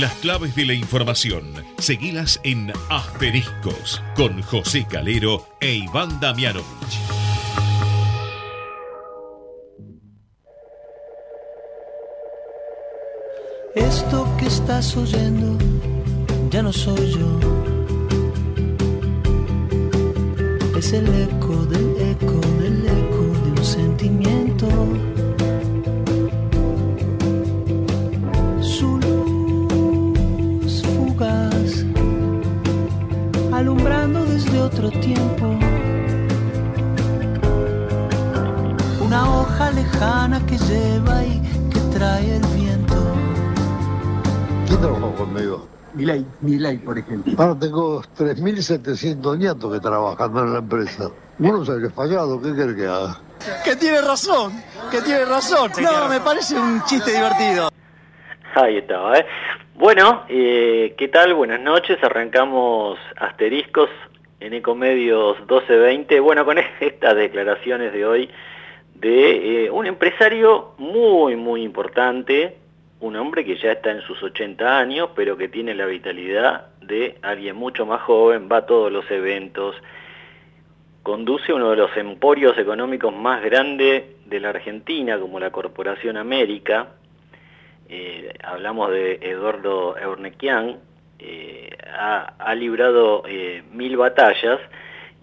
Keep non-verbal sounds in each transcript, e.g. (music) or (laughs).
Las claves de la información, seguilas en Asteriscos, con José Calero e Iván Damianovich. Esto que estás oyendo ya no soy yo. Es el eco del eco del eco de un sentimiento. Otro tiempo. Una hoja lejana que lleva y que trae el viento. ¿Quién trabajó conmigo? Milay, Milay, por ejemplo. Ahora tengo 3.700 nietos que trabajando en la empresa. Uno se les fallado, ¿qué quiere que haga? Que tiene razón, que tiene razón. No, me parece un chiste divertido. Ahí estaba, ¿eh? Bueno, eh, ¿qué tal? Buenas noches. Arrancamos asteriscos en Ecomedios 1220. Bueno, con (laughs) estas declaraciones de hoy de eh, un empresario muy, muy importante, un hombre que ya está en sus 80 años, pero que tiene la vitalidad de alguien mucho más joven, va a todos los eventos, conduce uno de los emporios económicos más grandes de la Argentina, como la Corporación América, eh, hablamos de Eduardo Eurnequian, eh, ha, librado eh, mil batallas,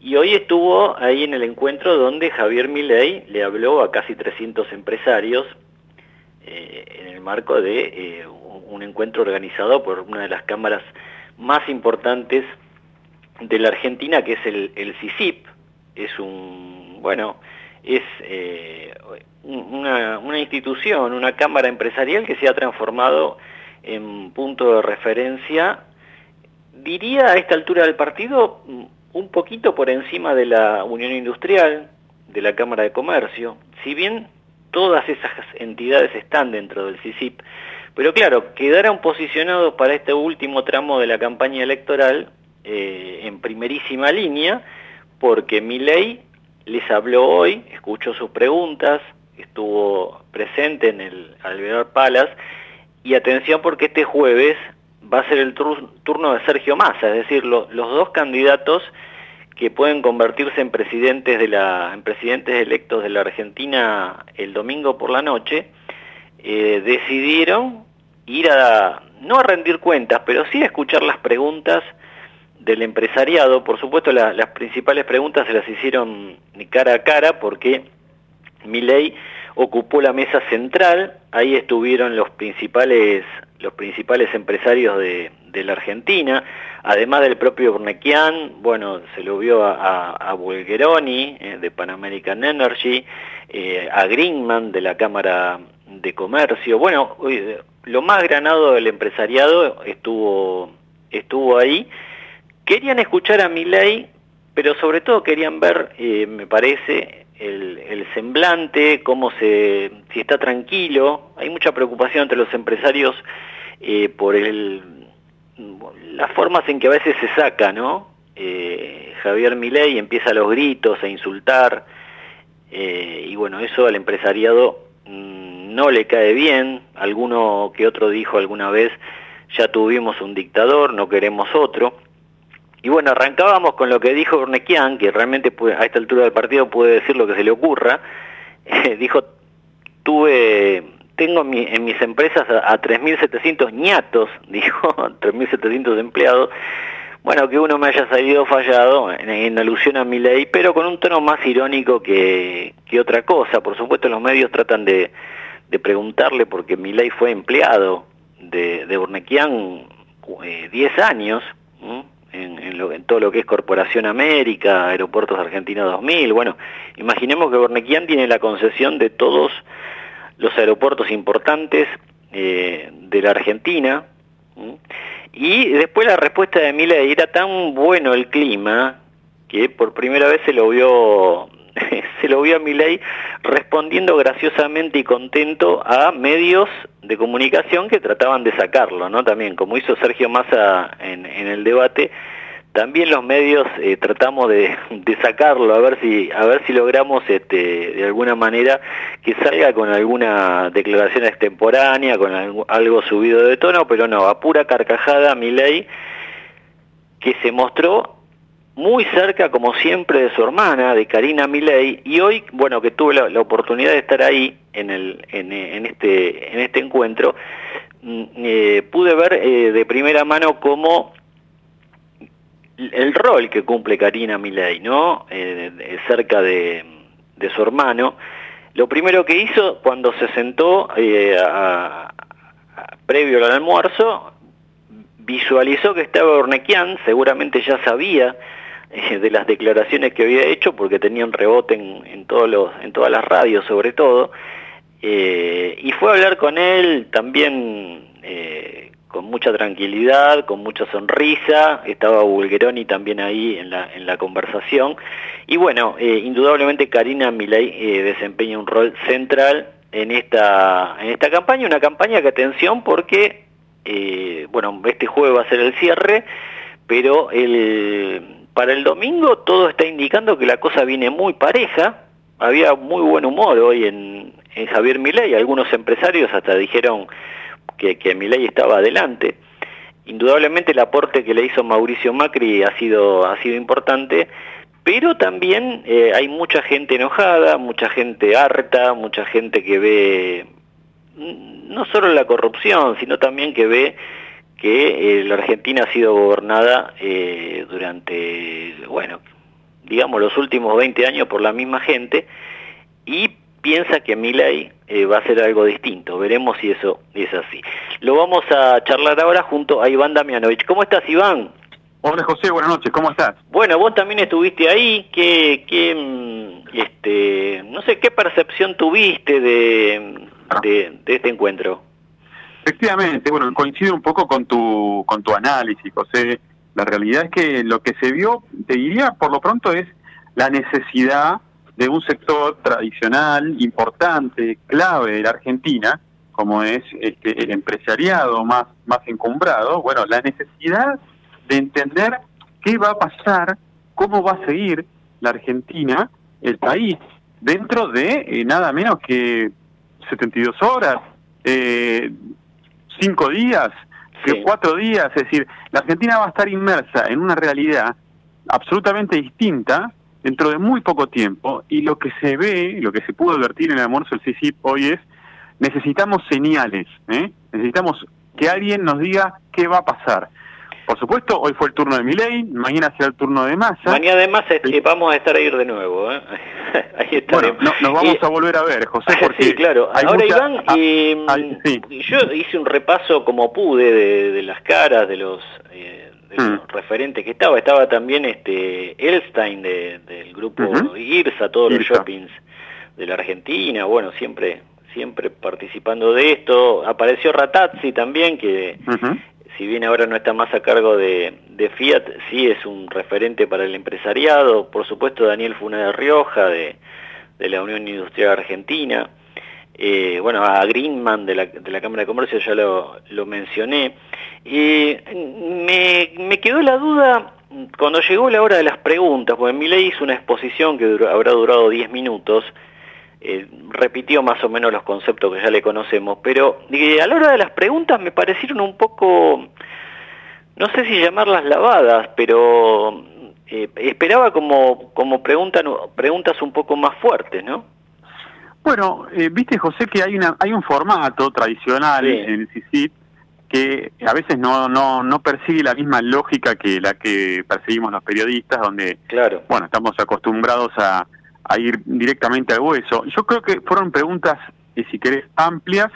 y hoy estuvo ahí en el encuentro donde Javier Milei le habló a casi 300 empresarios, en el marco de eh, un encuentro organizado por una de las cámaras más importantes de la Argentina, que es el, el CICIP. Es un, bueno, es eh, una institución, una cámara empresarial que se ha transformado en punto de referencia, diría a esta altura del partido, un poquito por encima de la Unión Industrial, de la Cámara de Comercio, si bien todas esas entidades están dentro del CICIP, pero claro, quedaron posicionados para este último tramo de la campaña electoral eh, en primerísima línea, porque Milei les habló hoy, escuchó sus preguntas, estuvo presente en el Alvear Palace, y atención porque este jueves va a ser el turno de Sergio Massa, es decir, lo, los dos candidatos que pueden convertirse en presidentes de la en presidentes electos de la Argentina el domingo por la noche eh, decidieron ir a no a rendir cuentas pero sí a escuchar las preguntas del empresariado. Por supuesto la, las principales preguntas se las hicieron cara a cara porque Milei ocupó la mesa central ahí estuvieron los principales los principales empresarios de, de la Argentina, además del propio Burnequian, bueno, se lo vio a, a, eh, de Pan American Energy, eh, a Greenman de la Cámara de Comercio, bueno, lo más granado del empresariado estuvo, estuvo ahí, querían escuchar a Milei, pero sobre todo querían ver, eh, me parece, el, semblante, cómo se, si está tranquilo, hay mucha preocupación entre los empresarios eh, por el, las formas en que a veces se saca, ¿no? Eh, Javier Milei empieza a los gritos, a insultar, eh, y bueno, eso al empresariado mmm, no le cae bien, alguno que otro dijo alguna vez, ya tuvimos un dictador, no queremos otro, y bueno, arrancábamos con lo que dijo Urnequian, que realmente a esta altura del partido puede decir lo que se le ocurra. Eh, dijo, tuve, tengo en mis empresas a, a 3.700 ñatos, (laughs) dijo, 3.700 empleados. Bueno, que uno me haya salido fallado en, alusión a mi ley, pero con un tono más irónico que, que otra cosa. Por supuesto, los medios tratan de, de preguntarle porque mi ley fue empleado de, de Urnequian eh, 10 años. ¿sí? En, en, lo, en, todo lo que es Corporación América, Aeropuertos Argentinos 2000. Bueno, imaginemos que Bornequian tiene la concesión de todos los aeropuertos importantes eh, de la Argentina. Y después la respuesta de Milei era tan bueno el clima que por primera vez se lo vio (laughs) se lo vio a Milei respondiendo graciosamente y contento a medios de comunicación que trataban de sacarlo, ¿no? También, como hizo Sergio Massa en, el debate, también los medios eh, tratamos de, sacarlo a ver si a ver si logramos este de alguna manera que salga con alguna declaración extemporánea con algo, subido de tono pero no a pura carcajada mi ley que se mostró muy cerca como siempre de su hermana de Karina Milei y hoy bueno que tuve la, oportunidad de estar ahí en el en, este en este encuentro mm, eh, pude ver eh, de primera mano cómo el rol que cumple Karina Milei, ¿no? Eh, cerca de, su hermano. Lo primero que hizo cuando se sentó previo al almuerzo, visualizó que estaba Ornequian, seguramente ya sabía eh, de las declaraciones que había hecho porque tenían rebote en, todos los, en todas las radios sobre todo, y fue a hablar con él también con mucha tranquilidad, con mucha sonrisa, estaba Bulgeroni también ahí en la, en la conversación, y bueno, eh, indudablemente Karina Milei eh, desempeña un rol central en esta, en esta campaña, una campaña que atención porque, eh, bueno, este jueves va a ser el cierre, pero el, para el domingo todo está indicando que la cosa viene muy pareja, había muy buen humor hoy en, Javier Milei, algunos empresarios hasta dijeron que, que Milei estaba adelante. Indudablemente el aporte que le hizo Mauricio Macri ha sido, ha sido importante, pero también eh, hay mucha gente enojada, mucha gente harta, mucha gente que ve no solo la corrupción, sino también que ve que eh, la Argentina ha sido gobernada eh, durante, bueno, digamos los últimos 20 años por la misma gente y piensa que Milei eh, va a ser algo distinto. Veremos si eso es así. Lo vamos a charlar ahora junto a Iván Damianovich. ¿Cómo estás, Iván? Hola, José. Buenas noches. ¿Cómo estás? Bueno, vos también estuviste ahí. ¿Qué, qué este, no sé, qué percepción tuviste de, de, este encuentro? Efectivamente, bueno, coincido un poco con tu, con tu análisis, José. La realidad es que lo que se vio, te diría, por lo pronto es la necesidad de un sector tradicional, importante, clave de la Argentina, como es este, el empresariado más, más encumbrado, bueno, la necesidad de entender qué va a pasar, cómo va a seguir la Argentina, el país, dentro de eh, nada menos que 72 horas, eh, cinco días, cuatro días, es decir, la Argentina va a estar inmersa en una realidad absolutamente distinta dentro de muy poco tiempo y lo que se ve, lo que se pudo advertir en el almuerzo del CICIP hoy es necesitamos señales, ¿eh? necesitamos que alguien nos diga qué va a pasar. Por supuesto, hoy fue el turno de Milei, mañana será el turno de Massa. Mañana de Massa vamos a estar ahí de nuevo. ¿eh? (laughs) ahí bueno, nos vamos a volver a ver, José, (laughs) porque... Sí, claro. Ahora, Iván, ah, yo hice un repaso como pude de, las caras de los... Eh, Mm. referente que estaba. Estaba también este Elstein del grupo IRSA, todos los shoppings de la Argentina, bueno, siempre siempre participando de esto. Apareció Ratazzi también, que si bien ahora no está más a cargo de, Fiat, sí es un referente para el empresariado. Por supuesto, Daniel Funa de Rioja, de, la Unión Industrial Argentina. Eh, bueno, a Greenman de la, Cámara de Comercio ya lo, mencioné. Y me, quedó la duda cuando llegó la hora de las preguntas, porque ley hizo una exposición que habrá durado 10 minutos, eh, repitió más o menos los conceptos que ya le conocemos, pero a la hora de las preguntas me parecieron un poco, no sé si llamarlas lavadas, pero eh, esperaba como, como preguntas un poco más fuertes, ¿no? Bueno, eh, viste José que hay una hay un formato tradicional en el CICIT que a veces no, no, no persigue la misma lógica que la que perseguimos los periodistas, donde claro. bueno estamos acostumbrados a, a ir directamente al hueso. Yo creo que fueron preguntas, eh, si querés, amplias,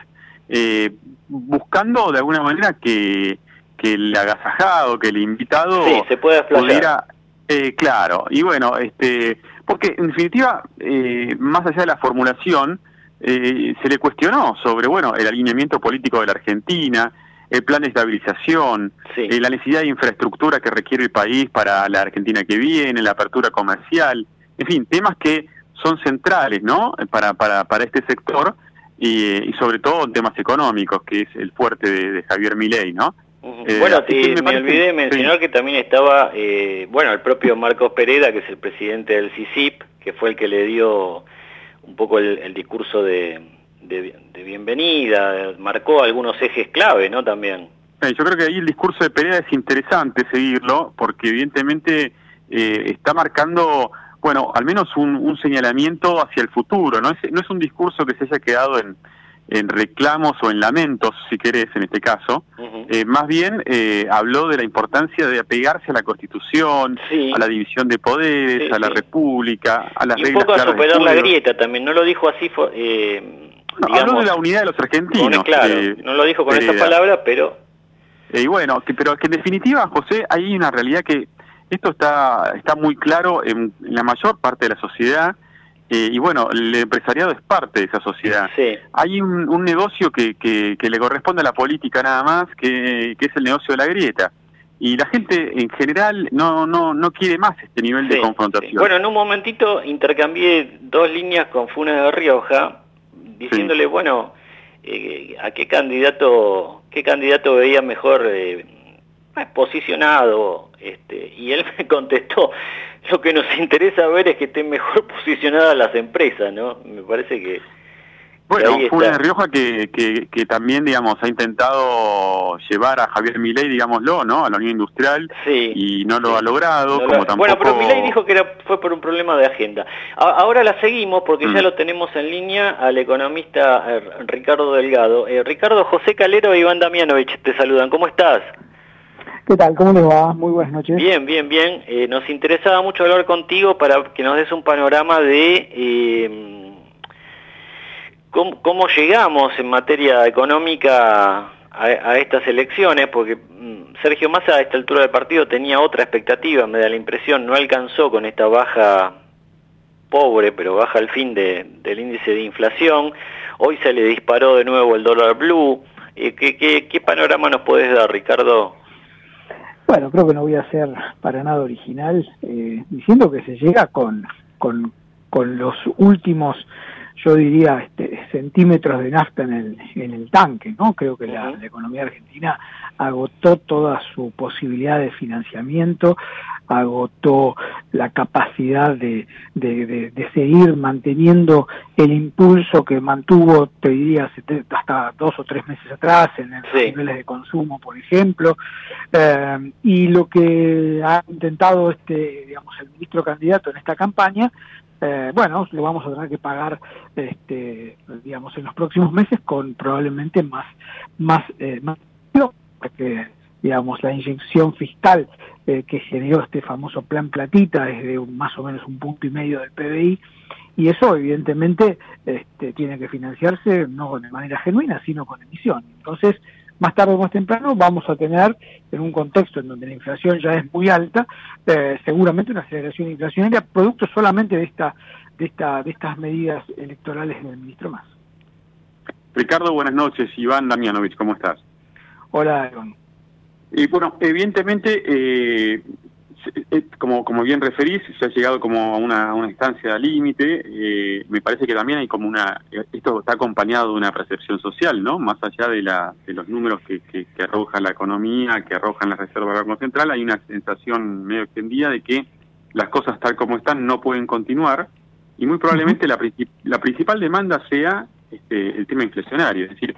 eh, buscando de alguna manera que, que el agasajado, que el invitado sí, se pueda pudiera, eh, claro, y bueno, este porque, en definitiva, eh, más allá de la formulación, eh, se le cuestionó sobre, bueno, el alineamiento político de la Argentina, el plan de estabilización, la necesidad de infraestructura que requiere el país para la Argentina que viene, la apertura comercial, en fin, temas que son centrales, ¿no?, para, para, para este sector y, sobre todo temas económicos, que es el fuerte de, Javier Milei, ¿no? Eh, bueno, me, olvidé de mencionar que también estaba, eh, bueno, el propio Marcos Pereda, que es el presidente del CICIP, que fue el que le dio un poco el, discurso de, bienvenida, marcó algunos ejes clave, ¿no? También. yo creo que ahí el discurso de Pereda es interesante seguirlo, porque evidentemente eh, está marcando, bueno, al menos un, señalamiento hacia el futuro, ¿no? Es, no es un discurso que se haya quedado en en reclamos o en lamentos, si querés, en este caso, eh, más bien eh, habló de la importancia de apegarse a la Constitución, a la división de poderes, a la República, a las y reglas. Un poco a superar la grieta también, no lo dijo así. Eh, habló de la unidad de los argentinos. claro, no lo dijo con esa palabra, pero. y bueno, que, pero que en definitiva, José, hay una realidad que esto está, está muy claro en la mayor parte de la sociedad eh, y bueno, el empresariado es parte de esa sociedad. Hay un, negocio que, que, le corresponde a la política nada más, que, es el negocio de la grieta. Y la gente en general no, no, no quiere más este nivel de confrontación. Bueno, en un momentito intercambié dos líneas con Funes de Rioja, diciéndole, bueno, eh, a qué candidato, qué candidato veía mejor eh, posicionado, este, y él (laughs) me contestó, lo que nos interesa ver es que estén mejor (laughs) posicionadas las empresas, ¿no? Me parece que... Bueno, Funes de Rioja que, que, también, digamos, ha intentado llevar a Javier Milei, digámoslo, ¿no? A la Unión Industrial y no lo ha logrado. como Tampoco... Bueno, pero Milei dijo que era, fue por un problema de agenda. ahora la seguimos porque ya mm. lo tenemos en línea al economista eh, Ricardo Delgado. Eh, Ricardo, José Calero e Iván Damianovich te saludan. ¿Cómo estás? ¿Qué tal? ¿Cómo les va? Muy buenas noches. Bien, bien, bien. Eh, nos interesaba mucho hablar contigo para que nos des un panorama de eh, cómo, llegamos en materia económica a, estas elecciones, porque mm, Sergio Massa a esta altura del partido tenía otra expectativa, me da la impresión, no alcanzó con esta baja pobre, pero baja al fin del índice de inflación. Hoy se le disparó de nuevo el dólar blue. Eh, ¿qué, qué, qué panorama nos puedes dar, Ricardo? Bueno, creo que no voy a ser para nada original eh, diciendo que se llega con, con, con los últimos, yo diría, este, centímetros de nafta en el, en el tanque, ¿no? Creo que la, la economía argentina agotó toda su posibilidad de financiamiento, agotó la capacidad de, de, seguir manteniendo el impulso que mantuvo, te diría, hasta dos o tres meses atrás en los niveles de consumo, por ejemplo. Eh, y lo que ha intentado este, digamos, el ministro candidato en esta campaña eh, bueno, lo vamos a tener que pagar, este, digamos, en los próximos meses con probablemente más, más, eh, más porque digamos, la inyección fiscal eh, que generó este famoso plan platita es de más o menos un punto y medio del PBI, y eso evidentemente este, tiene que financiarse no de manera genuina, sino con emisión. Entonces, más tarde o más temprano vamos a tener, en un contexto en donde la inflación ya es muy alta, eh, seguramente una aceleración inflacionaria, producto solamente de esta de esta de estas medidas electorales del ministro Más. Ricardo, buenas noches. Iván Damianovich, ¿cómo estás? Hola, Iván. Y bueno, evidentemente, eh, eh, como, como bien referís, se ha llegado como a una, una instancia límite. Eh, me parece que también hay como una. Esto está acompañado de una percepción social, ¿no? Más allá de, la, de los números que, que, arroja la economía, que arrojan las reservas del Banco Central, hay una sensación medio extendida de que las cosas tal como están no pueden continuar y muy probablemente la, la principal demanda sea este, el tema inflacionario, es decir,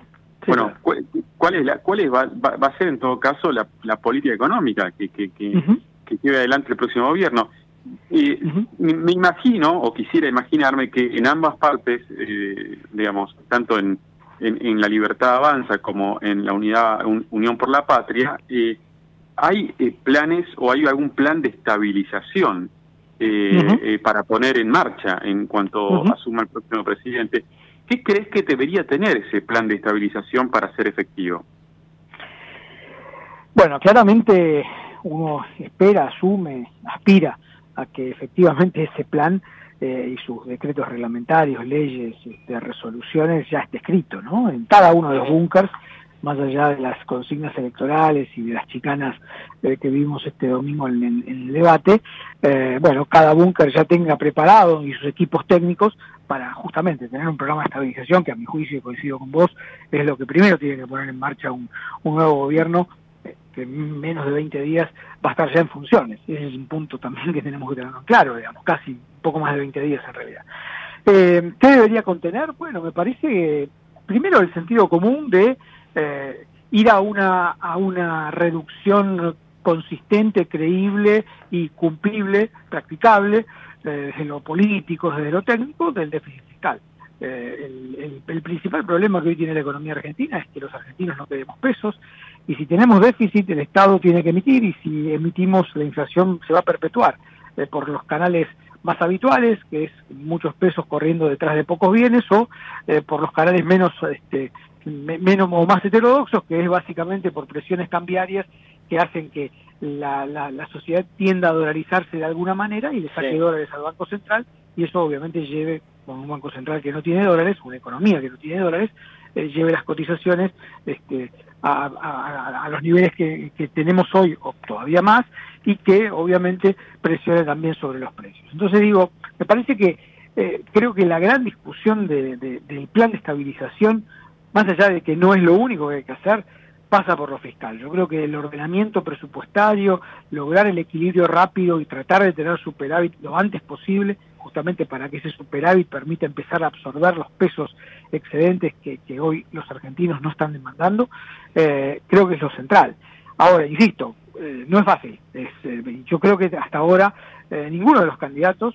bueno, ¿cuál, es la, cuál va, va, a ser en todo caso la, la política económica que, que, que, lleve adelante el próximo gobierno? Y me, imagino, o quisiera imaginarme, que en ambas partes, eh, digamos, tanto en, en, la libertad avanza como en la unidad Unión por la Patria, eh, hay eh, planes o hay algún plan de estabilización para poner en marcha en cuanto asuma el próximo presidente. ¿Qué crees que debería tener ese plan de estabilización para ser efectivo? Bueno, claramente uno espera, asume, aspira a que efectivamente ese plan eh, y sus decretos reglamentarios, leyes, este, resoluciones ya esté escrito, ¿no? En cada uno de los búnkers más allá de las consignas electorales y de las chicanas eh, que vimos este domingo en, el debate, eh, bueno, cada búnker ya tenga preparado y sus equipos técnicos para justamente tener un programa de estabilización que a mi juicio, coincido con vos, es lo que primero tiene que poner en marcha un, nuevo gobierno, eh, que menos de 20 días va a estar ya en funciones. Ese es un punto también que tenemos que tener claro, digamos, casi un poco más de 20 días en realidad. Eh, ¿Qué debería contener? Bueno, me parece primero el sentido común de eh, ir a una, a una reducción consistente, creíble y cumplible, practicable, desde lo político, desde lo técnico, del déficit fiscal. Eh, el, principal problema que hoy tiene la economía argentina es que los argentinos no tenemos pesos y si tenemos déficit el Estado tiene que emitir y si emitimos la inflación se va a perpetuar eh, por los canales más habituales, que es muchos pesos corriendo detrás de pocos bienes, o eh, por los canales menos, este, menos o más heterodoxos, que es básicamente por presiones cambiarias que hacen que la, la, sociedad tienda a dolarizarse de alguna manera y le saque dólares al Banco Central y eso obviamente lleve con un banco central que no tiene dólares, una economía que no tiene dólares, eh, lleve las cotizaciones este, a, los niveles que, tenemos hoy o todavía más y que obviamente presione también sobre los precios. Entonces digo, me parece que eh, creo que la gran discusión del plan de estabilización, más allá de que no es lo único que hay que hacer, pasa por lo fiscal. Yo creo que el ordenamiento presupuestario, lograr el equilibrio rápido y tratar de tener superávit lo antes posible, justamente para que ese superávit permita empezar a absorber los pesos excedentes que, hoy los argentinos no están demandando, eh, creo que es lo central. Ahora, insisto, eh, no es fácil. Es, eh, yo creo que hasta ahora ninguno de los candidatos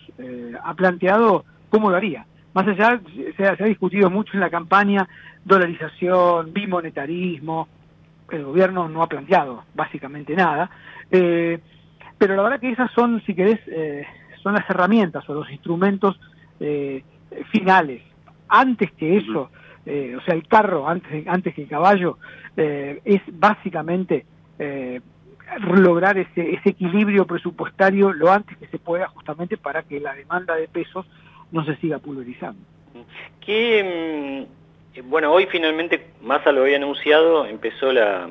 ha planteado cómo lo haría. Más allá, se ha discutido mucho en la campaña dolarización, bimonetarismo, el gobierno no ha planteado básicamente nada, eh, pero la verdad que esas son, si querés, eh, son las herramientas o los instrumentos eh, finales. Antes que eso, o sea, el carro antes, antes que el caballo, es básicamente lograr ese, ese equilibrio presupuestario lo antes que se pueda justamente para que la demanda de pesos no se siga pulverizando. ¿Qué, mm, eh, bueno, hoy finalmente Massa lo había anunciado, empezó la,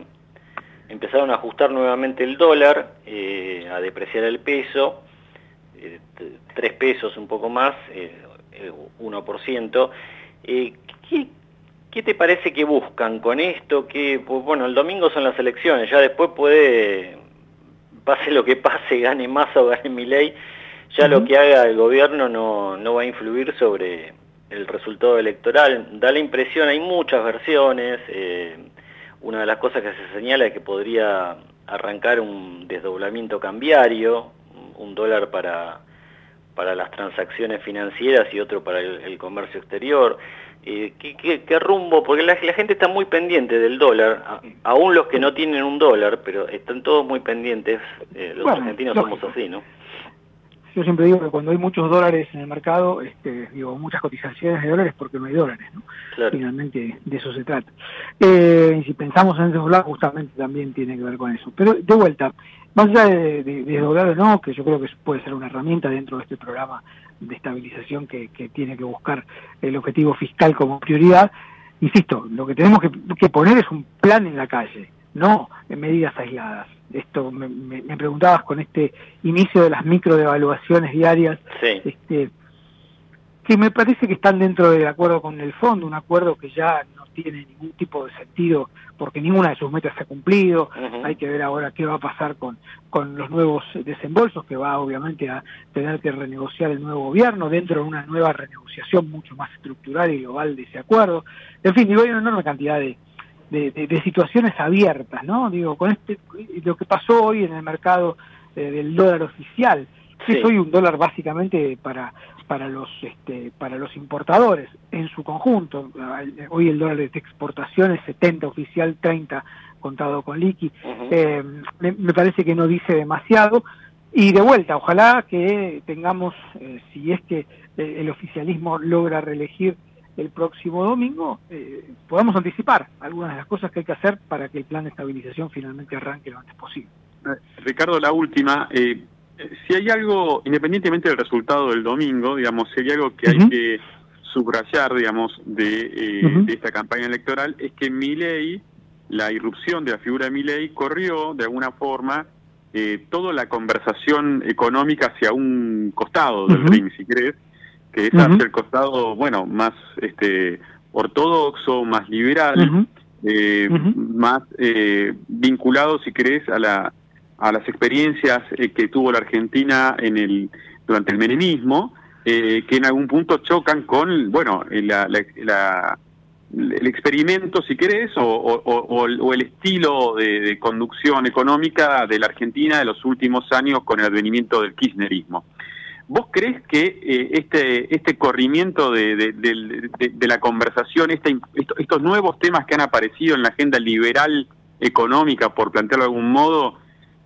empezaron a ajustar nuevamente el dólar, eh, a depreciar el peso, eh, tres pesos un poco más, 1%. ¿qué, ¿Qué te parece que buscan con esto? Que, pues, bueno, el domingo son las elecciones, ya después puede, pase lo que pase, gane Massa o gane Milei, ya lo que haga el gobierno no, no va a influir sobre el resultado electoral. Da la impresión, hay muchas versiones, eh, una de las cosas que se señala es que podría arrancar un desdoblamiento cambiario, un dólar para, para las transacciones financieras y otro para el, comercio exterior. Eh, ¿qué, rumbo? Porque la, gente está muy pendiente del dólar, aún los que no tienen un dólar, pero están todos muy pendientes, eh, los argentinos somos así, ¿no? Yo siempre digo que cuando hay muchos dólares en el mercado, este, digo, muchas cotizaciones de dólares porque no hay dólares, ¿no? Finalmente de eso se trata. Eh, y si pensamos en desdoblar, justamente también tiene que ver con eso. Pero de vuelta, más allá de, de, o no, que yo creo que puede ser una herramienta dentro de este programa de estabilización que, tiene que buscar el objetivo fiscal como prioridad, insisto, lo que tenemos que poner es un plan en la calle, no en medidas aisladas esto me, me, preguntabas con este inicio de las micro devaluaciones diarias, este, que me parece que están dentro del acuerdo con el fondo, un acuerdo que ya no tiene ningún tipo de sentido porque ninguna de sus metas se ha cumplido, hay que ver ahora qué va a pasar con, con los nuevos desembolsos que va obviamente a tener que renegociar el nuevo gobierno dentro de una nueva renegociación mucho más estructural y global de ese acuerdo. En fin, digo, hay una enorme cantidad de, de, situaciones abiertas, ¿no? Digo, con este lo que pasó hoy en el mercado eh, del dólar oficial, que es hoy un dólar básicamente para para los este, para los importadores en su conjunto. Hoy el dólar de exportación es 70 oficial, 30 contado con liqui. Eh, me, parece que no dice demasiado. Y de vuelta, ojalá que tengamos, eh, si es que el oficialismo logra reelegir el próximo domingo eh, podamos anticipar algunas de las cosas que hay que hacer para que el plan de estabilización finalmente arranque lo antes posible. Eh, Ricardo, la última. Eh, si hay algo, independientemente del resultado del domingo, digamos, si hay algo que hay que subrayar, digamos, de, esta campaña electoral, es que Milei, la irrupción de la figura de Milei, corrió de alguna forma toda la conversación económica hacia un costado del ring, si crees, que es hacia el costado, bueno, más este ortodoxo, más liberal, eh, más eh, vinculado, si querés, a, la, a las experiencias eh, que tuvo la Argentina en el durante el menemismo, que en algún punto chocan con, bueno, la, el experimento, si querés, o, o, el estilo de, conducción económica de la Argentina de los últimos años con el advenimiento del kirchnerismo. ¿Vos crees que eh, este, este corrimiento de, de, la conversación, estos nuevos temas que han aparecido en la agenda liberal económica, por plantearlo de algún modo,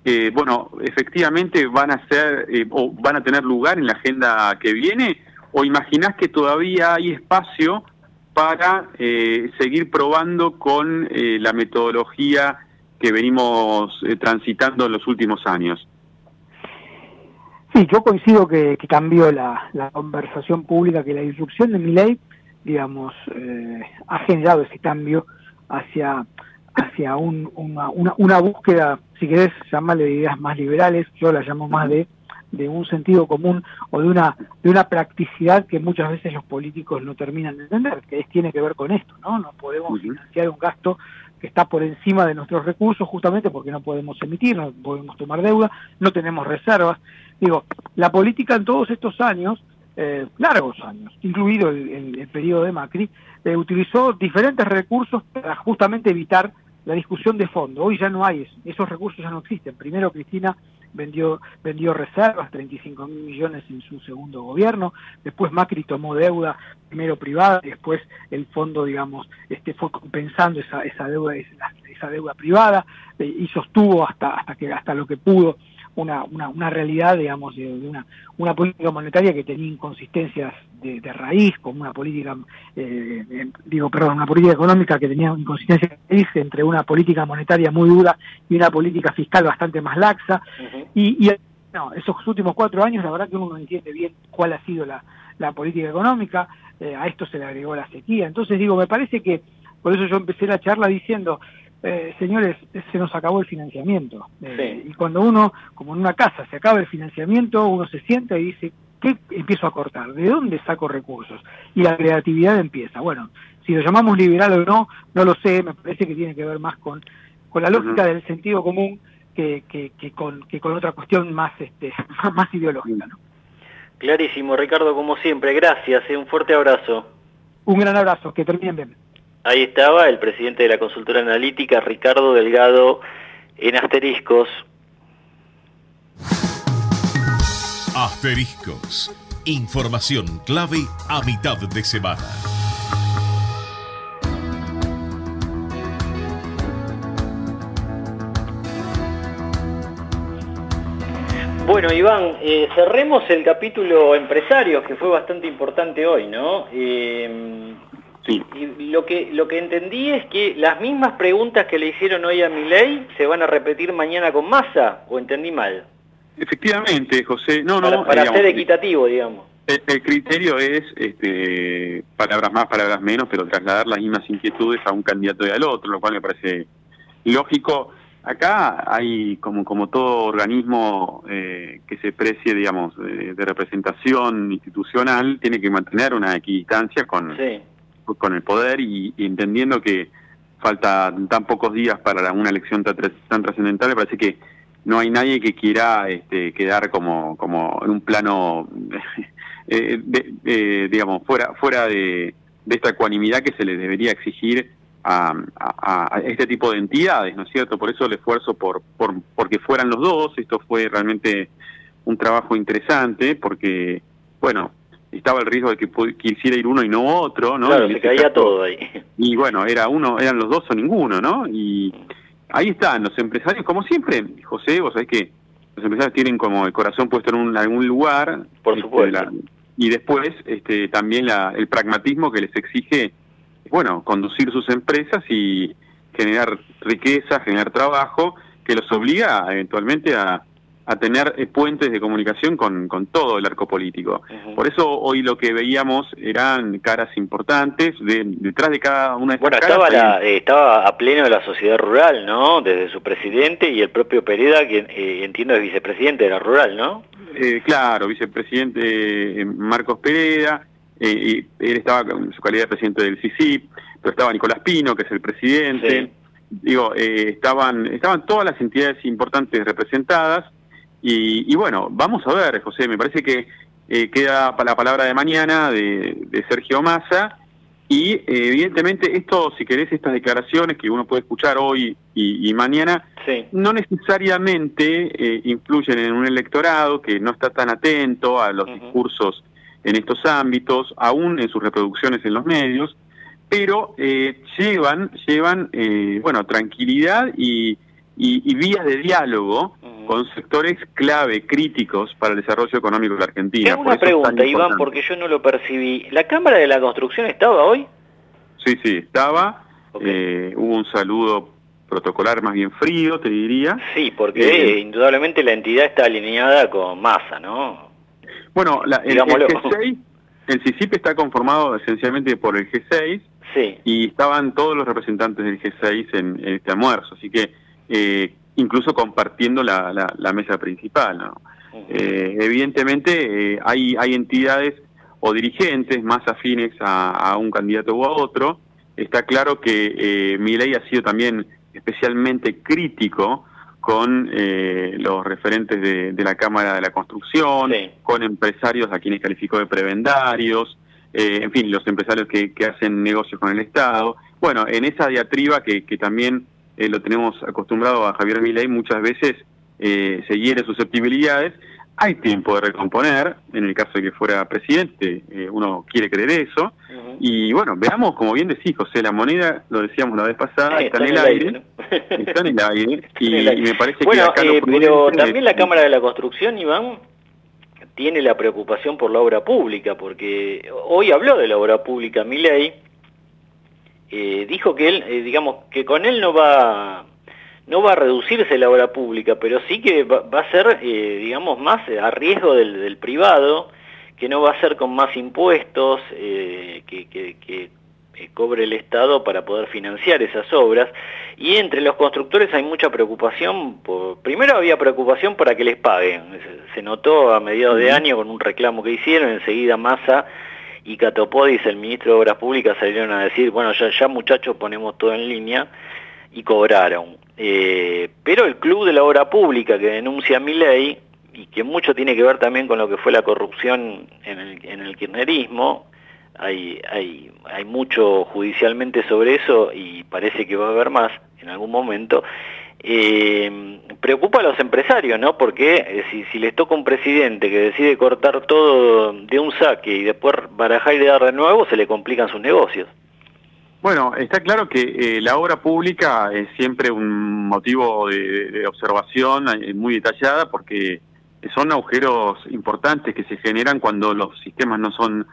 eh, bueno, efectivamente van a ser eh, o van a tener lugar en la agenda que viene? ¿O imaginás que todavía hay espacio para seguir probando con la metodología que venimos transitando en los últimos años? Sí, yo coincido que, cambió la, conversación pública, que la disrupción de mi ley, digamos, eh, ha generado ese cambio hacia hacia una, una, búsqueda, si querés llamarle de ideas más liberales, yo la llamo más de, de un sentido común o de una, de una practicidad que muchas veces los políticos no terminan de entender, que es, tiene que ver con esto, ¿no? No podemos financiar un gasto que está por encima de nuestros recursos justamente porque no podemos emitir, no podemos tomar deuda, no tenemos reservas, Digo, la política en todos estos años, eh, largos años, incluido el, periodo de Macri, eh, utilizó diferentes recursos para justamente evitar la discusión de fondo. Hoy ya no hay eso, esos recursos ya no existen. Primero Cristina vendió, vendió reservas, 35 mil millones en su segundo gobierno, después Macri tomó deuda, primero privada, después el fondo, digamos, este fue compensando esa, esa deuda, esa, deuda privada, eh, y sostuvo hasta, hasta que, hasta lo que pudo una, una, una realidad, digamos, de, una, una política monetaria que tenía inconsistencias de, raíz, como una política, eh, digo, perdón, una política económica que tenía inconsistencias de raíz entre una política monetaria muy dura y una política fiscal bastante más laxa. Y, y no, esos últimos cuatro años, la verdad que uno no entiende bien cuál ha sido la, la política económica, eh, a esto se le agregó la sequía. Entonces, digo, me parece que, por eso yo empecé la charla diciendo, eh, señores, se nos acabó el financiamiento. Eh, y cuando uno, como en una casa, se acaba el financiamiento, uno se sienta y dice, ¿qué empiezo a cortar? ¿De dónde saco recursos? Y la creatividad empieza. Bueno, si lo llamamos liberal o no, no lo sé, me parece que tiene que ver más con, con la lógica del sentido común que, que, con, que con otra cuestión más, este, (laughs) más ideológica. ¿no? Clarísimo, Ricardo, como siempre. Gracias, y eh, un fuerte abrazo. Un gran abrazo, que terminen bien. Ahí estaba el presidente de la consultora analítica, Ricardo Delgado, en Asteriscos. Asteriscos. Información clave a mitad de semana. Bueno, Iván, eh, cerremos el capítulo empresarios, que fue bastante importante hoy, ¿no? Eh, Sí. Y lo que, lo que entendí es que las mismas preguntas que le hicieron hoy a Milei se van a repetir mañana con Massa, ¿o entendí mal? Efectivamente, José. No, para, no, para ser equitativo, digamos. El, criterio es, este, palabras más, palabras menos, pero trasladar las mismas inquietudes a un candidato y al otro, lo cual me parece lógico. Acá hay, como, como todo organismo eh, que se precie, digamos, de, representación institucional, tiene que mantener una equidistancia con, con el poder y, entendiendo que falta tan pocos días para una elección tan, trascendental, me parece que no hay nadie que quiera este, quedar como, como en un plano, (laughs) eh, de, digamos, fuera, fuera de, esta ecuanimidad que se le debería exigir a, este tipo de entidades, ¿no es cierto? Por eso el esfuerzo por, por porque fueran los dos, esto fue realmente un trabajo interesante, porque, bueno, estaba el riesgo de que quisiera ir uno y no otro, ¿no? Claro, se caía todo ahí. Y bueno, era uno, eran los dos o ninguno, ¿no? Y ahí están los empresarios, como siempre, José, vos sabés que los empresarios tienen como el corazón puesto en un, algún lugar. Por este, supuesto. y después este, también la, el pragmatismo que les exige, bueno, conducir sus empresas y generar riqueza, generar trabajo, que los obliga eventualmente a a tener eh, puentes de comunicación con, con todo el arco político. Por eso hoy lo que veíamos eran caras importantes, de, detrás de cada una de estas bueno, estaba, eh, estaba a pleno de la sociedad rural, ¿no? Desde su presidente y el propio Pereda, que eh, entiendo es vicepresidente de la rural, ¿no? claro, vicepresidente Marcos Pereda, él estaba en su calidad de presidente del CICIP, pero estaba Nicolás Pino, que es el presidente, digo, estaban, estaban todas las entidades importantes representadas, y, bueno, vamos a ver, José, me parece que queda la palabra de mañana de, de Sergio Massa, y evidentemente esto, si querés, estas declaraciones que uno puede escuchar hoy y, mañana, no necesariamente eh, influyen en un electorado que no está tan atento a los discursos en estos ámbitos, aún en sus reproducciones en los medios, pero eh, llevan, llevan eh, bueno, tranquilidad y, y, vías de diálogo con sectores clave, críticos para el desarrollo económico de la Argentina. Tengo una pregunta, Iván, porque yo no lo percibí. ¿La Cámara de la Construcción estaba hoy? Sí, sí, estaba. Eh, hubo un saludo protocolar más bien frío, te diría. Sí, porque eh, indudablemente la entidad está alineada con masa, ¿no? Bueno, la, el, G6, el CICIP está conformado esencialmente por el G6 sí. y estaban todos los representantes del G6 en, este almuerzo, así que eh, incluso compartiendo la, la, mesa principal. ¿no? Eh, evidentemente eh, hay, hay entidades o dirigentes más afines a, un candidato u a otro. Está claro que eh, ha sido también especialmente crítico con eh, los referentes de, la Cámara de la Construcción, con empresarios a quienes calificó de prebendarios, en fin, los empresarios que, que, hacen negocios con el Estado. Bueno, en esa diatriba que, que también eh, lo tenemos acostumbrado a Javier Milei, muchas veces eh, se hiere susceptibilidades. Hay tiempo de recomponer, en el caso de que fuera presidente, eh, uno quiere creer eso. Y bueno, veamos, como bien decís, José, la moneda, lo decíamos la vez pasada, está, en el aire. (laughs) Está en el aire. Y, me parece que acá Pero también la Cámara de la Construcción, Iván, tiene la preocupación por la obra pública, porque hoy habló de la obra pública Milei, eh, dijo que él, eh, digamos, que con él no va, no va a reducirse la obra pública, pero sí que va, a ser, eh, digamos, más a riesgo del, privado, que no va a ser con más impuestos que, que, cobre el Estado para poder financiar esas obras. Y entre los constructores hay mucha preocupación, por, primero había preocupación para que les paguen, se notó a mediados de año con un reclamo que hicieron, enseguida Massa y Catopodis, el ministro de Obras Públicas, salieron a decir, bueno, ya, muchachos ponemos todo en línea y cobraron. Eh, pero el Club de la Obra Pública que denuncia mi ley, y que mucho tiene que ver también con lo que fue la corrupción en el, en el kirchnerismo, hay, hay, hay mucho judicialmente sobre eso y parece que va a haber más en algún momento, eh, preocupa a los empresarios, ¿no? Porque eh, si, si, les toca un presidente que decide cortar todo de un saque y después barajar y dar de nuevo, se le complican sus negocios. Bueno, está claro que eh, la obra pública es siempre un motivo de, observación eh, muy detallada porque son agujeros importantes que se generan cuando los sistemas no son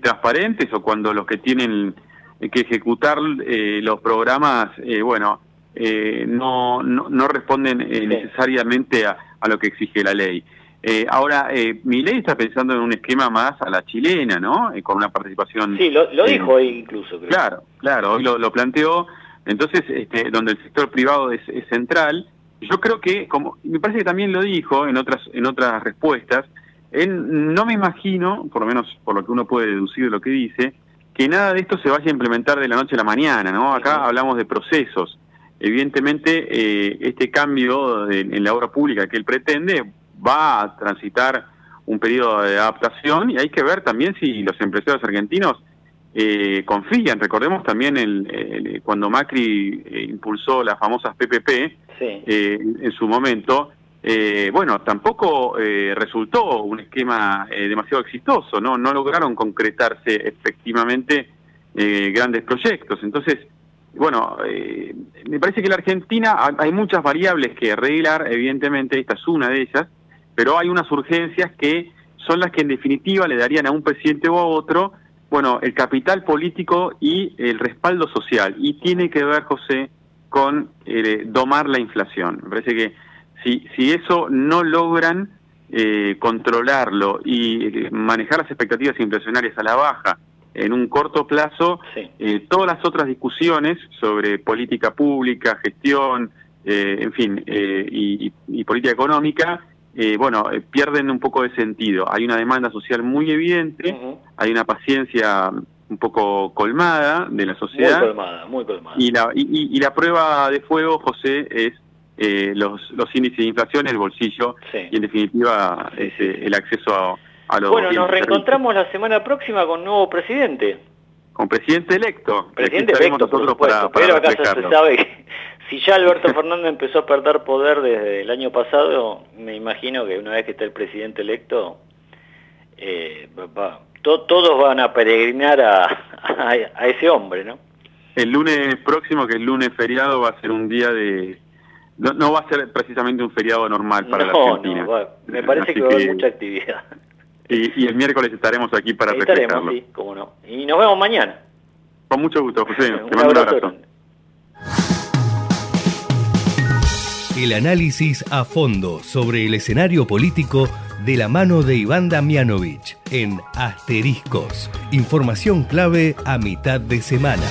transparentes o cuando los que tienen que ejecutar los programas, bueno, eh, no, no, responden eh, necesariamente a, lo que exige la ley. Eh, ahora, eh, mi ley está pensando en un esquema más a la chilena, ¿no? con una participación... Sí, lo, dijo hoy incluso. Claro, claro, hoy lo, planteó. Entonces, este, donde el sector privado es, central, yo creo que, como me parece que también lo dijo en otras, en otras respuestas, él, no me imagino, por lo menos por lo que uno puede deducir de lo que dice, que nada de esto se vaya a implementar de la noche a la mañana, ¿no? Acá hablamos de procesos. Evidentemente, eh, este cambio en la obra pública que él pretende va a transitar un periodo de adaptación y hay que ver también si los empresarios argentinos eh, confían. Recordemos también el, cuando Macri eh, impulsó las famosas PPP en su momento, bueno, tampoco resultó un esquema demasiado exitoso, ¿no? No lograron concretarse efectivamente grandes proyectos. Entonces, bueno, eh, me parece que la Argentina hay muchas variables que arreglar, evidentemente esta es una de ellas, pero hay unas urgencias que son las que en definitiva le darían a un presidente o a otro, bueno, el capital político y el respaldo social. Y tiene que ver, José, con eh, domar la inflación. Me parece que si, si eso no logran eh, controlarlo y eh, manejar las expectativas inflacionarias a la baja, en un corto plazo eh, todas las otras discusiones sobre política pública, gestión, eh, en fin, eh, y, política económica eh, bueno, eh, pierden un poco de sentido. Hay una demanda social muy evidente, hay una paciencia un poco colmada de la sociedad. Muy colmada, muy colmada. Y la, y, la prueba de fuego, José, es eh, los, los índices de inflación, el bolsillo y en definitiva el acceso a, los... Bueno, nos reencontramos la semana próxima con nuevo presidente. Con presidente electo. Presidente electo, por para, pero acá se sabe que (laughs) si ya Alberto Fernández empezó a perder poder desde el año pasado, me imagino que una vez que está el presidente electo, eh, todos van a peregrinar (laughs) a, ese hombre, ¿no? El lunes próximo, que es lunes feriado, va a ser un día de... No, va a ser precisamente un feriado normal para la Argentina. No, me parece que va a haber mucha actividad. Y, el miércoles estaremos aquí para estaremos, sí, cómo no. Y nos vemos mañana. Con mucho gusto, José. Te mando un abrazo. El análisis a fondo sobre el escenario político de la mano de Iván Damianovich en Asteriscos. Información clave a mitad de semana.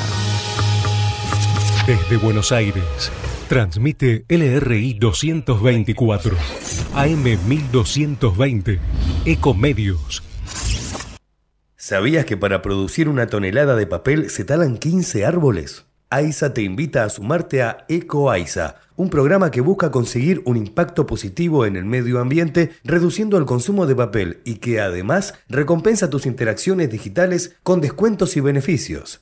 Desde Buenos Aires, transmite LRI 224, AM 1220, Ecomedios. ¿Sabías que para producir una tonelada de papel se talan 15 árboles? AISA te invita a sumarte a EcoAISA, un programa que busca conseguir un impacto positivo en el medio ambiente reduciendo el consumo de papel y que además recompensa tus interacciones digitales con descuentos y beneficios.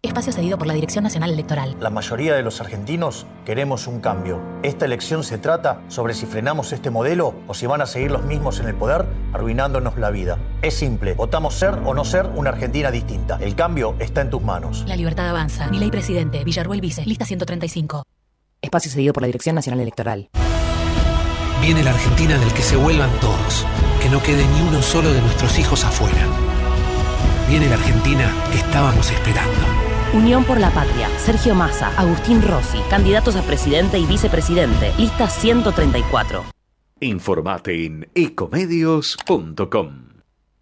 Espacio cedido por la Dirección Nacional Electoral. La mayoría de los argentinos queremos un cambio. Esta elección se trata sobre si frenamos este modelo o si van a seguir los mismos en el poder, arruinándonos la vida. Es simple, votamos ser o no ser una Argentina distinta. El cambio está en tus manos. La libertad avanza. Mi ley presidente, Villarruel Vice, lista 135. Espacio cedido por la Dirección Nacional Electoral. Viene la Argentina del que se vuelvan todos, que no quede ni uno solo de nuestros hijos afuera. Viene la Argentina que estábamos esperando. Unión por la Patria, Sergio Massa, Agustín Rossi, candidatos a presidente y vicepresidente, lista 134. Informate en ecomedios.com.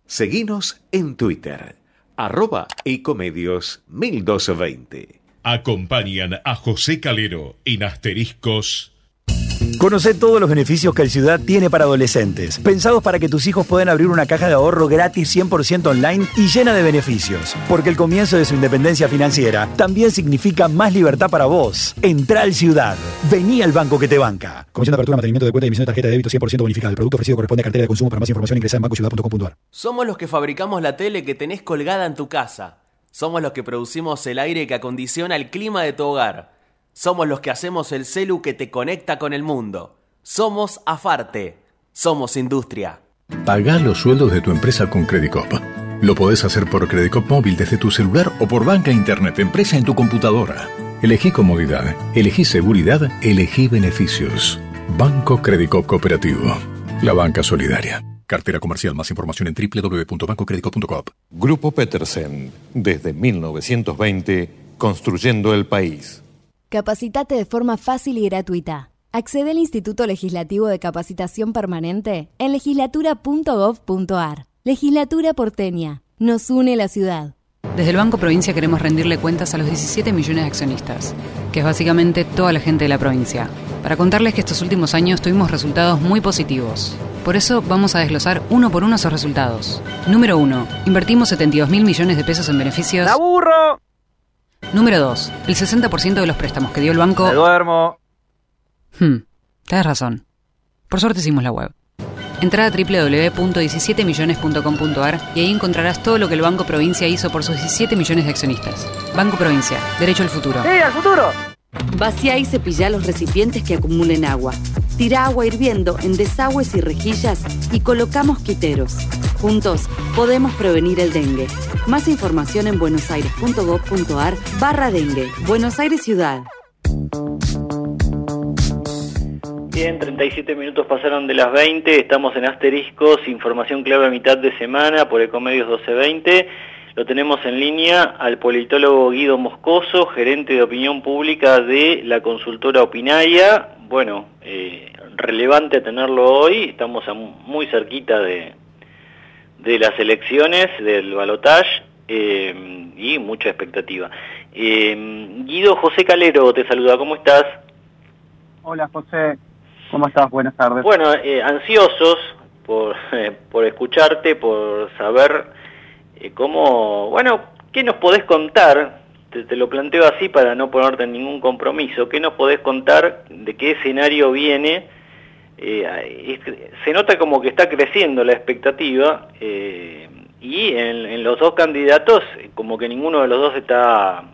Seguinos en Twitter, arroba ecomedios 1220. Acompañan a José Calero en asteriscos Conoce todos los beneficios que el Ciudad tiene para adolescentes, pensados para que tus hijos puedan abrir una caja de ahorro gratis 100% online y llena de beneficios, porque el comienzo de su independencia financiera también significa más libertad para vos. Entra al Ciudad. Vení al banco que te banca. Comisión de apertura, mantenimiento de cuenta y emisión de tarjeta de débito 100% bonificada. El producto ofrecido corresponde a cartera de consumo. Para más información ingresa en bancociudad.com.ar. Somos los que fabricamos la tele que tenés colgada en tu casa. Somos los que producimos el aire que acondiciona el clima de tu hogar. Somos los que hacemos el celu que te conecta con el mundo. Somos Afarte. Somos industria. Pagá los sueldos de tu empresa con Credicop. Lo podés hacer por Credicop móvil desde tu celular o por banca internet empresa en tu computadora. Elegí comodidad, elegí seguridad, elegí beneficios. Banco Credicop Cooperativo. La banca solidaria. Cartera comercial. Más información en www.bancocredicop.com. Grupo Petersen. Desde 1920, construyendo el país. Capacitate de forma fácil y gratuita. Accede al Instituto Legislativo de Capacitación Permanente en legislatura.gov.ar. Legislatura porteña. Nos une la ciudad. Desde el Banco Provincia queremos rendirle cuentas a los 17 millones de accionistas, que es básicamente toda la gente de la provincia, para contarles que estos últimos años tuvimos resultados muy positivos. Por eso vamos a desglosar uno por uno esos resultados. Número 1. Invertimos 72 mil millones de pesos en beneficios. ¡La burro! Número 2. El 60% de los préstamos que dio el banco... ¡Me duermo! Hmm, tienes razón. Por suerte hicimos la web. Entra a www.17millones.com.ar y ahí encontrarás todo lo que el Banco Provincia hizo por sus 17 millones de accionistas. Banco Provincia, derecho al futuro. ¡Sí, al futuro! Vacía y cepilla los recipientes que acumulen agua. Tira agua hirviendo en desagües y rejillas y colocamos quiteros. Juntos podemos prevenir el dengue. Más información en buenosaires.gov.ar barra dengue. Buenos Aires Ciudad. Bien, 37 minutos pasaron de las 20, estamos en Asteriscos, información clave a mitad de semana por Ecomedios 1220. Lo tenemos en línea al politólogo Guido Moscoso, gerente de opinión pública de la consultora Opinaya. Bueno, eh, relevante tenerlo hoy, estamos muy cerquita de, de las elecciones, del balotage eh, y mucha expectativa. Eh, Guido José Calero te saluda, ¿cómo estás? Hola José, ¿cómo estás? Buenas tardes. Bueno, ansiosos por, (laughs) por escucharte, por saber eh, ¿cómo, bueno, qué nos podés contar? Te, lo planteo así para no ponerte en ningún compromiso. ¿Qué nos podés contar de qué escenario viene? Eh, se nota como que está creciendo la expectativa eh, y en, los dos candidatos como que ninguno de los dos está